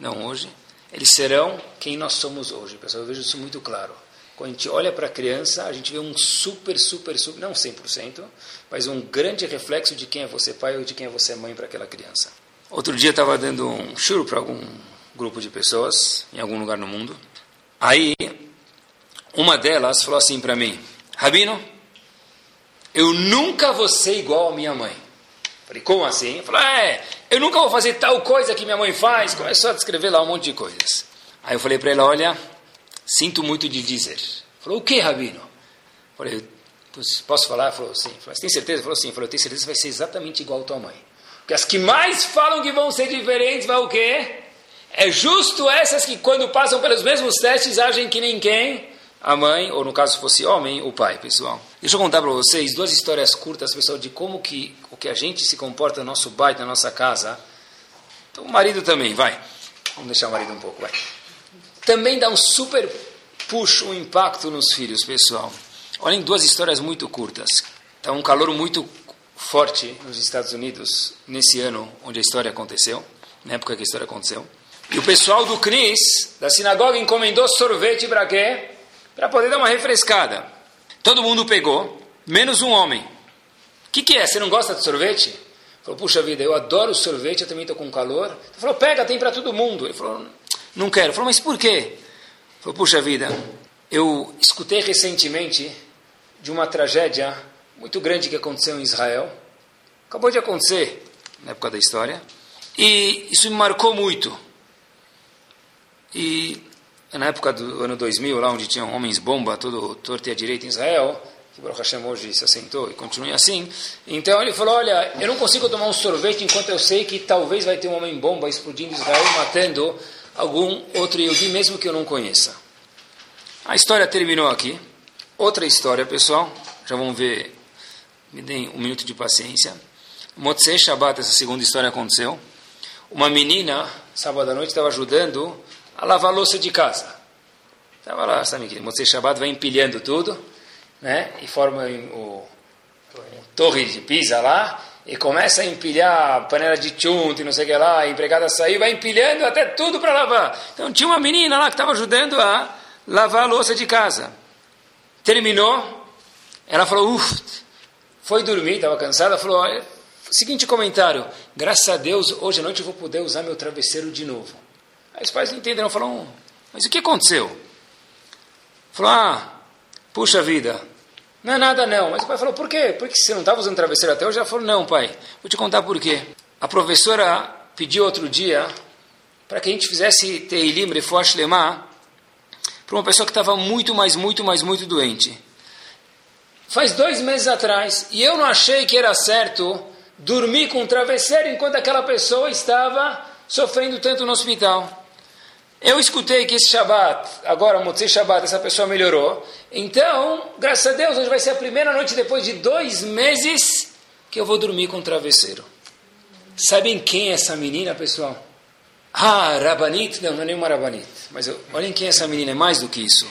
não hoje, eles serão quem nós somos hoje. Pessoal, eu vejo isso muito claro. Quando a gente olha para a criança, a gente vê um super, super, super, não 100%, mas um grande reflexo de quem é você pai ou de quem é você mãe para aquela criança. Outro dia estava dando um churro para algum grupo de pessoas, em algum lugar no mundo. Aí, uma delas falou assim para mim, Rabino, eu nunca vou ser igual a minha mãe. Falei, como assim? Falei, é, eu nunca vou fazer tal coisa que minha mãe faz. Começou a descrever lá um monte de coisas. Aí eu falei para ela, olha, sinto muito de dizer. Falou, o que, Rabino? Falei, posso falar? Falou, sim. Falei, tem certeza? Falou, sim. Falei, tenho certeza que vai ser exatamente igual a tua mãe. Porque as que mais falam que vão ser diferentes, vai o quê? É justo essas que quando passam pelos mesmos testes agem que nem quem? A mãe, ou no caso se fosse homem, o pai, pessoal. Deixa eu contar para vocês duas histórias curtas, pessoal, de como que o que a gente se comporta no nosso pai, na nossa casa. Então, o marido também, vai. Vamos deixar o marido um pouco, vai. Também dá um super push, um impacto nos filhos, pessoal. Olhem duas histórias muito curtas. Está um calor muito forte nos Estados Unidos nesse ano onde a história aconteceu, na época que a história aconteceu. E o pessoal do CNIS, da sinagoga, encomendou sorvete para quê? Para poder dar uma refrescada. Todo mundo pegou, menos um homem. O que, que é? Você não gosta de sorvete? Falou, puxa vida, eu adoro sorvete, eu também estou com calor. Ele falou, pega, tem para todo mundo. Ele falou, não quero. Ele falou, mas por quê? Ele falou, puxa vida, eu escutei recentemente de uma tragédia muito grande que aconteceu em Israel. Acabou de acontecer na época da história. E isso me marcou muito. E na época do ano 2000, lá onde tinham homens bomba, todo torto e à direita em Israel, que Baruch Hashem hoje se assentou e continua assim, então ele falou, olha, eu não consigo tomar um sorvete enquanto eu sei que talvez vai ter um homem bomba explodindo Israel, matando algum outro Yehudi, mesmo que eu não conheça. A história terminou aqui. Outra história, pessoal, já vamos ver, me deem um minuto de paciência. Motzei Shabbat, essa segunda história aconteceu. Uma menina, sábado à noite, estava ajudando a lavar a louça de casa. Estava lá, sabe Motzei Shabbat vai empilhando tudo, né? E forma o, o torre de pisa lá, e começa a empilhar a panela de chunto e não sei o que lá, a empregada saiu, vai empilhando até tudo para lavar. Então tinha uma menina lá que estava ajudando a lavar a louça de casa. Terminou, ela falou, uff, foi dormir, estava cansada, falou, seguinte comentário, graças a Deus, hoje à noite eu vou poder usar meu travesseiro de novo. Aí os pais não entenderam, falaram, mas o que aconteceu? Falou, ah, puxa vida, não é nada não. Mas o pai falou, por quê? Porque você não estava usando travesseiro até hoje? Ela falou, não pai, vou te contar por quê. A professora pediu outro dia para que a gente fizesse Teilim Refuash Lemah para uma pessoa que estava muito, mais, muito, mais, muito doente. Faz dois meses atrás, e eu não achei que era certo dormir com um travesseiro enquanto aquela pessoa estava sofrendo tanto no hospital. Eu escutei que esse Shabat, agora Motzei Shabat, essa pessoa melhorou. Então, graças a Deus, hoje vai ser a primeira noite depois de dois meses que eu vou dormir com travesseiro. Sabem quem é essa menina, pessoal? Ah, Rabanit? Não, não é nenhuma Rabanit. Mas eu, olhem quem é essa menina, é mais do que isso.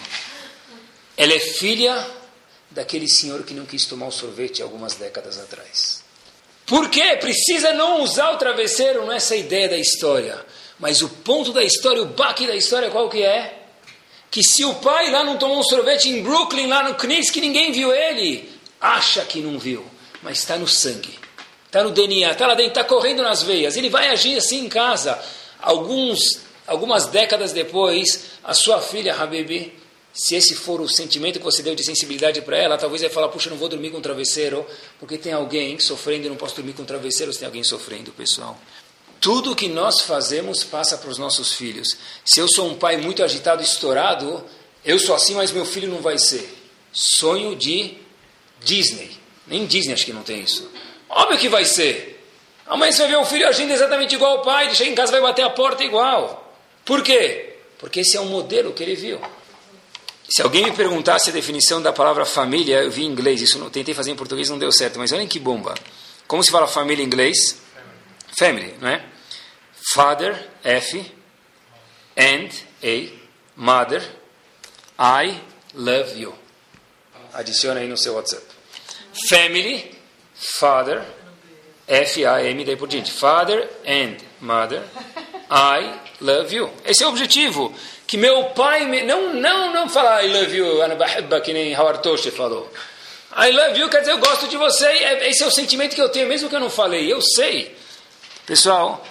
Ela é filha daquele senhor que não quis tomar o sorvete algumas décadas atrás. Por quê? Precisa não usar o travesseiro, não é ideia da história. Mas o ponto da história, o baque da história, qual que é? Que se o pai lá não tomou um sorvete em Brooklyn, lá no Knicks, que ninguém viu ele, acha que não viu, mas está no sangue, está no DNA, está lá dentro, está correndo nas veias. Ele vai agir assim em casa. Alguns, algumas décadas depois, a sua filha, Habibi, se esse for o sentimento que você deu de sensibilidade para ela, talvez vai falar, puxa, não vou dormir com um travesseiro, porque tem alguém sofrendo e não posso dormir com um travesseiro se tem alguém sofrendo, pessoal. Tudo que nós fazemos passa para os nossos filhos. Se eu sou um pai muito agitado, estourado, eu sou assim, mas meu filho não vai ser. Sonho de Disney. Nem Disney acho que não tem isso. Óbvio que vai ser. Amanhã você vai ver o filho agindo exatamente igual ao pai, chega em casa vai bater a porta igual. Por quê? Porque esse é um modelo que ele viu. Se alguém me perguntasse a definição da palavra família, eu vi em inglês, isso não tentei fazer em português, não deu certo, mas olhem que bomba. Como se fala família em inglês? Family, não é? Father, F, and, A, mother, I love you. Adiciona aí no seu WhatsApp. Family, father, F-A-M, daí por diante. Father and mother, I love you. Esse é o objetivo. Que meu pai, me... não, não, não falar I love you, Ana que nem Howard Toshi falou. I love you quer dizer eu gosto de você, é, esse é o sentimento que eu tenho, mesmo que eu não falei, eu sei. Pessoal,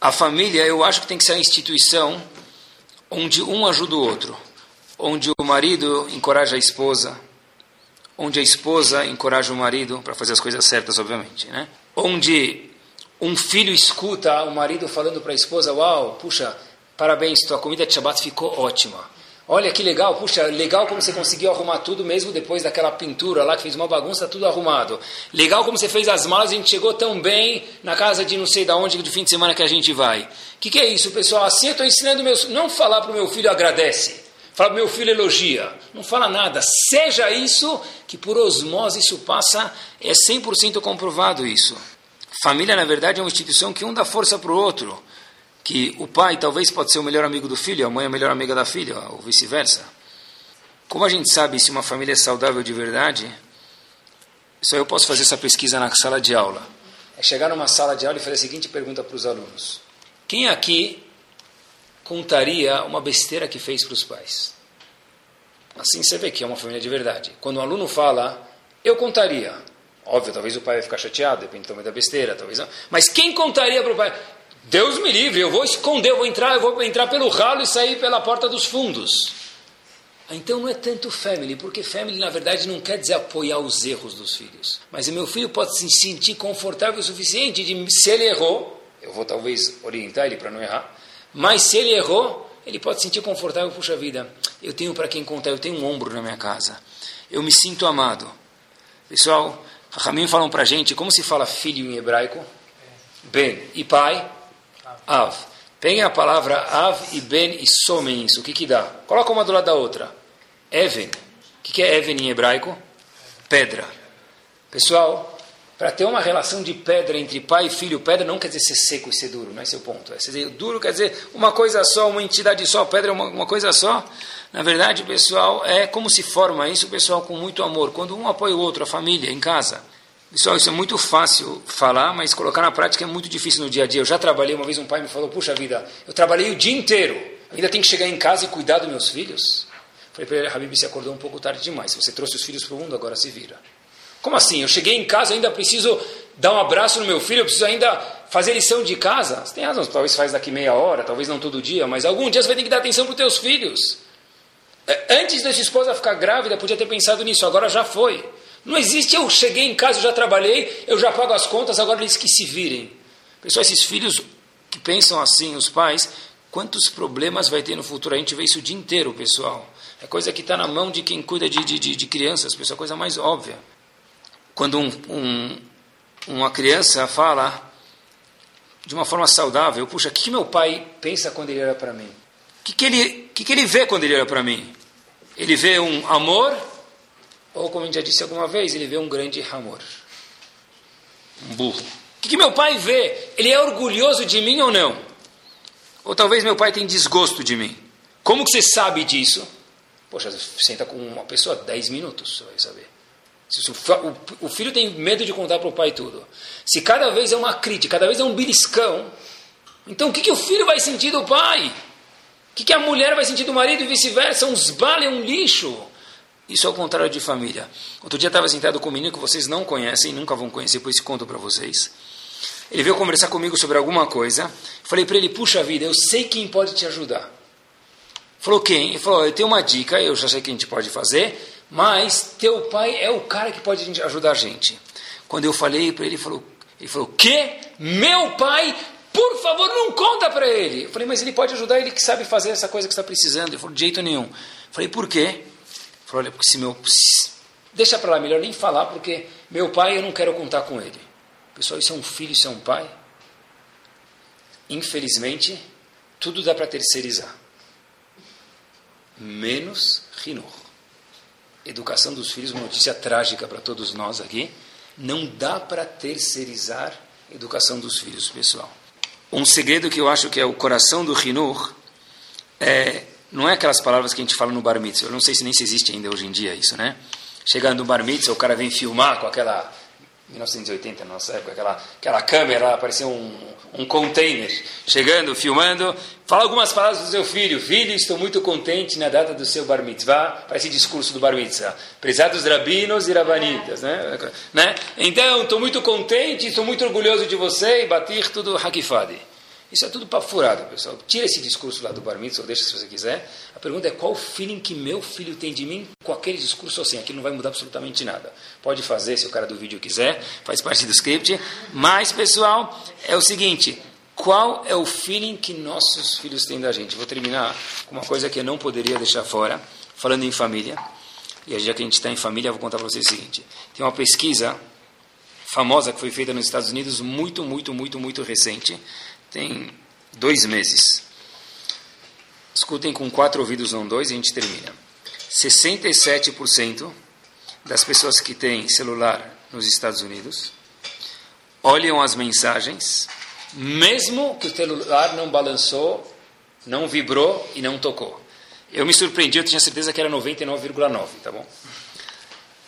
a família eu acho que tem que ser uma instituição onde um ajuda o outro, onde o marido encoraja a esposa, onde a esposa encoraja o marido para fazer as coisas certas, obviamente, né? Onde um filho escuta o marido falando para a esposa: Uau, puxa, parabéns, tua comida de Shabbat ficou ótima. Olha que legal, puxa, legal como você conseguiu arrumar tudo mesmo depois daquela pintura lá que fez uma bagunça, tudo arrumado. Legal como você fez as malas a gente chegou tão bem na casa de não sei da onde, do fim de semana que a gente vai. O que, que é isso, pessoal? Assim eu estou ensinando meus. Não falar para o meu filho agradece. Fala para meu filho elogia. Não fala nada. Seja isso, que por osmose isso passa, é 100% comprovado isso. Família, na verdade, é uma instituição que um dá força para o outro que o pai talvez pode ser o melhor amigo do filho, a mãe é a melhor amiga da filha, ou vice-versa. Como a gente sabe se uma família é saudável de verdade? Só eu posso fazer essa pesquisa na sala de aula. É chegar numa sala de aula e fazer a seguinte pergunta para os alunos: Quem aqui contaria uma besteira que fez para os pais? Assim você vê que é uma família de verdade. Quando um aluno fala, eu contaria. Óbvio, talvez o pai vai ficar chateado, depende também da besteira, talvez não. Mas quem contaria para o pai? Deus me livre, eu vou esconder, eu vou entrar, eu vou entrar pelo ralo e sair pela porta dos fundos. Então não é tanto family, porque family na verdade não quer dizer apoiar os erros dos filhos. Mas o meu filho pode se sentir confortável o suficiente de, se ele errou, eu vou talvez orientar ele para não errar, mas se ele errou, ele pode se sentir confortável, puxa vida, eu tenho para quem contar, eu tenho um ombro na minha casa, eu me sinto amado. Pessoal, Ramim falam para gente, como se fala filho em hebraico? Ben. E pai? Av. Peguem a palavra Av e Ben e somem isso. O que, que dá? Coloca uma do lado da outra. Even. O que, que é Even em hebraico? Pedra. Pessoal, para ter uma relação de pedra entre pai e filho, pedra não quer dizer ser seco e ser duro, não é o ponto. É ser duro quer dizer uma coisa só, uma entidade só, pedra é uma, uma coisa só. Na verdade, pessoal, é como se forma isso, pessoal, com muito amor. Quando um apoia o outro, a família, em casa. Pessoal, isso é muito fácil falar, mas colocar na prática é muito difícil no dia a dia. Eu já trabalhei, uma vez um pai me falou, puxa vida, eu trabalhei o dia inteiro, ainda tenho que chegar em casa e cuidar dos meus filhos? Falei para ele, Habib, você acordou um pouco tarde demais, você trouxe os filhos para o mundo, agora se vira. Como assim? Eu cheguei em casa, ainda preciso dar um abraço no meu filho, eu preciso ainda fazer lição de casa? Você tem razão, talvez faz daqui meia hora, talvez não todo dia, mas algum dia você vai ter que dar atenção para os teus filhos. É, antes da sua esposa ficar grávida, podia ter pensado nisso, agora já foi. Não existe, eu cheguei em casa, eu já trabalhei, eu já pago as contas, agora eles que se virem. Pessoal, esses filhos que pensam assim, os pais, quantos problemas vai ter no futuro? A gente vê isso o dia inteiro, pessoal. É coisa que está na mão de quem cuida de, de, de crianças, pessoal, coisa mais óbvia. Quando um, um, uma criança fala de uma forma saudável, puxa, o que meu pai pensa quando ele olha para mim? O que, que, ele, que, que ele vê quando ele olha para mim? Ele vê um amor ou, como a gente já disse alguma vez, ele vê um grande amor. Um burro. O que, que meu pai vê? Ele é orgulhoso de mim ou não? Ou talvez meu pai tenha desgosto de mim. Como que você sabe disso? Poxa, senta com uma pessoa 10 minutos, você vai saber. Se o, filho tem medo de contar para o pai tudo. Se cada vez é uma crítica, cada vez é um beliscão, então o que, que o filho vai sentir do pai? O que, que a mulher vai sentir do marido e vice-versa? Um esbale, um lixo. Isso é o contrário de família. Outro dia estava sentado com um menino que vocês não conhecem, nunca vão conhecer, por isso conto para vocês. Ele veio conversar comigo sobre alguma coisa. Falei para ele, puxa vida, eu sei quem pode te ajudar. Falou, quem? Ele falou, eu tenho uma dica, eu já sei que a gente pode fazer, mas teu pai é o cara que pode ajudar a gente. Quando eu falei para ele, ele falou, ele falou, que? Meu pai? Por favor, não conta para ele. Eu falei, mas ele pode ajudar, ele que sabe fazer essa coisa que está precisando. Ele falou, de jeito nenhum. Eu falei, por quê? Falou, olha, porque se meu... Deixa para lá, melhor nem falar, porque meu pai eu não quero contar com ele. Pessoal, isso é um filho, isso é um pai? Infelizmente, tudo dá para terceirizar. Menos Rinur. Educação dos filhos, uma notícia trágica para todos nós aqui. Não dá para terceirizar a educação dos filhos, pessoal. Um segredo que eu acho que é o coração do Rinur é, não é aquelas palavras que a gente fala no bar mitzvah. Eu não sei se nem se existe ainda hoje em dia isso, né? Chegando no bar mitzvah, o cara vem filmar com aquela 1980, na nossa época, aquela, aquela câmera, parecia um, um container, chegando, filmando, fala algumas palavras do seu filho. Filho, estou muito contente na data do seu bar mitzvah, parece discurso do bar mitzvah. Prezados rabinos e rabanitas, né? né? Então, estou muito contente, estou muito orgulhoso de você, e batir tudo hakifadi. Isso é tudo papo furado, pessoal. Tira esse discurso lá do bar mitzvah, deixa se você quiser. A pergunta é qual o feeling que meu filho tem de mim com aquele discurso assim. Aqui não vai mudar absolutamente nada. Pode fazer se o cara do vídeo quiser, faz parte do script. Mas, pessoal, é o seguinte. Qual é o feeling que nossos filhos têm da gente? Vou terminar com uma coisa que eu não poderia deixar fora, falando em família. E já que a gente está em família, vou contar para vocês o seguinte. Tem uma pesquisa famosa que foi feita nos Estados Unidos, muito, muito, muito, muito recente, tem dois meses. Escutem com quatro ouvidos, não dois, e a gente termina. 67% das pessoas que têm celular nos Estados Unidos olham as mensagens, mesmo que o celular não balançou, não vibrou e não tocou. Eu me surpreendi, eu tinha certeza que era 99,9, tá bom?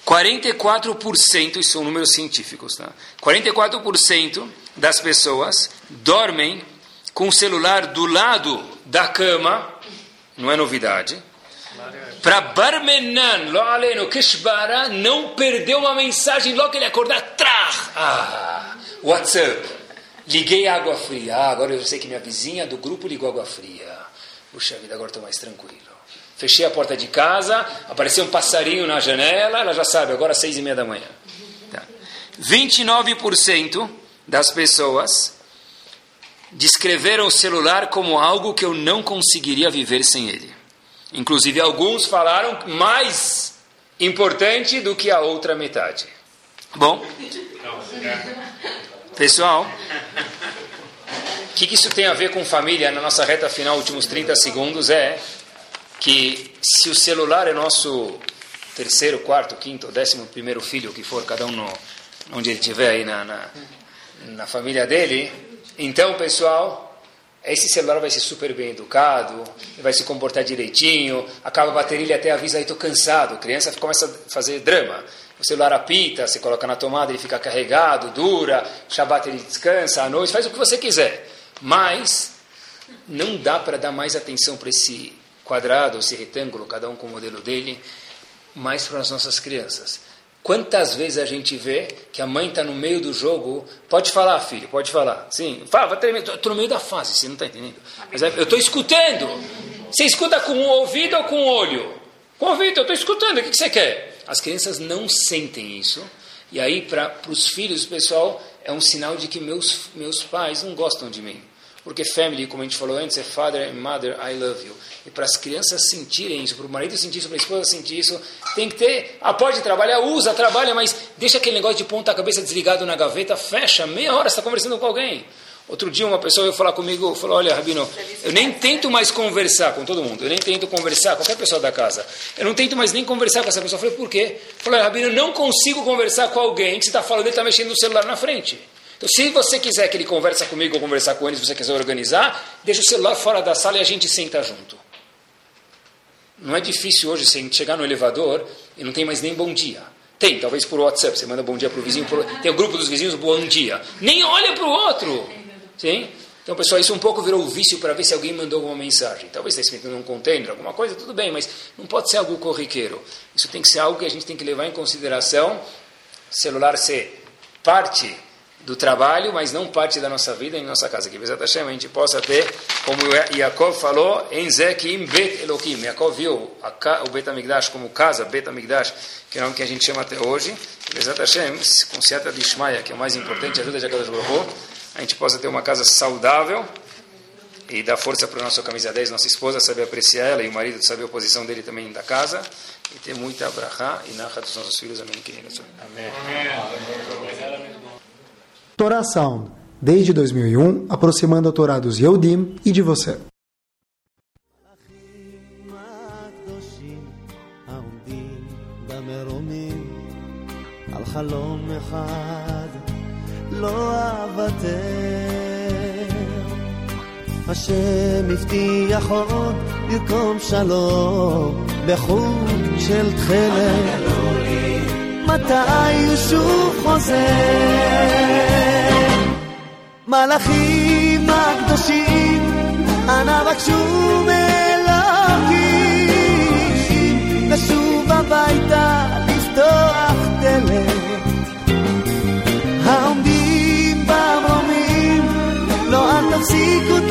44%, isso são números científicos, tá? 44% das pessoas dormem com o celular do lado da cama, não é novidade. Para Barmenan, no Kishbara, não perder uma mensagem logo que ele acordar. Trá! Ah, WhatsApp. Liguei água fria. Ah, agora eu sei que minha vizinha do grupo ligou água fria. Puxa vida, agora estou mais tranquilo. Fechei a porta de casa, apareceu um passarinho na janela, ela já sabe, agora seis e meia da manhã. Tá. 29% das pessoas descreveram o celular como algo que eu não conseguiria viver sem ele. Inclusive, alguns falaram mais importante do que a outra metade. Bom, pessoal, o que, que isso tem a ver com família na nossa reta final, últimos 30 segundos, é que se o celular é nosso terceiro, quarto, quinto, décimo primeiro filho, que for, cada um no, onde ele estiver aí na, na na família dele, então, pessoal, esse celular vai ser super bem educado, vai se comportar direitinho, acaba a bateria, ele até avisa, aí estou cansado, a criança começa a fazer drama. O celular apita, você coloca na tomada, ele fica carregado, dura, Shabbat ele descansa, à noite, faz o que você quiser. Mas não dá para dar mais atenção para esse quadrado, esse retângulo, cada um com o modelo dele, mais para as nossas crianças. Quantas vezes a gente vê que a mãe está no meio do jogo? Pode falar, filho, pode falar. Sim, fala, estou no meio da fase, você não está entendendo. Mas é, eu estou escutando. Você escuta com o ouvido ou com o olho? Com o ouvido, eu estou escutando, o que, que você quer? As crianças não sentem isso. E aí, para os filhos, pessoal, é um sinal de que meus, meus pais não gostam de mim. Porque family, como a gente falou antes, é father and mother, I love you. E para as crianças sentirem isso, para o marido sentir isso, para a esposa sentir isso, tem que ter, ah, pode trabalhar, usa, trabalha, mas deixa aquele negócio de ponta cabeça desligado na gaveta, fecha, meia hora você está conversando com alguém. Outro dia uma pessoa veio falar comigo, falou, olha, Rabino, eu nem tento mais conversar com todo mundo, eu nem tento conversar, qualquer pessoa da casa, eu não tento mais nem conversar com essa pessoa. Eu falei, por quê? Falou, Rabino, eu não consigo conversar com alguém que você está falando, ele está mexendo no celular na frente. Se você quiser que ele converse comigo ou conversar com ele, se você quiser organizar, deixa o celular fora da sala e a gente senta junto. Não é difícil hoje você chegar no elevador e não tem mais nem bom dia. Tem, talvez por WhatsApp, você manda bom dia para o vizinho, por... tem o grupo dos vizinhos, bom dia. Nem olha para o outro. Sim? Então, pessoal, isso um pouco virou um vício para ver se alguém mandou alguma mensagem. Talvez está escrito num container, alguma coisa, tudo bem, mas não pode ser algo corriqueiro. Isso tem que ser algo que a gente tem que levar em consideração. Celular ser parte do trabalho, mas não parte da nossa vida em nossa casa. Que Bezat Hashem a gente possa ter, como Yaakov falou, em Zekim Bet Elohim. Yaakov viu o Bet Amigdash como casa, Bet Amigdash, que é o nome que a gente chama até hoje. Bezat Hashem, com Seata de Ishmael, que é o mais importante, ajuda de Akadosh Baruch a gente possa ter uma casa saudável e dar força para a nossa camisa 10, nossa esposa, saber apreciar ela e o marido saber a posição dele também da casa e ter muita brachá e narra dos nossos filhos. Amém. Amém. Amém. Torá Sound, desde 2001, aproximando a Torá dos Yehudim e de você. חלום אחד לא אוותר. השם הבטיח עוד לרקום שלום בחוט של תכלת. מתי הוא שוב חוזר? מלאכים הקדושים, אנא בקשו מאלוקים, לשוב הביתה, לפתוח דלת. העומדים במרומים, לא אל תפסיקו את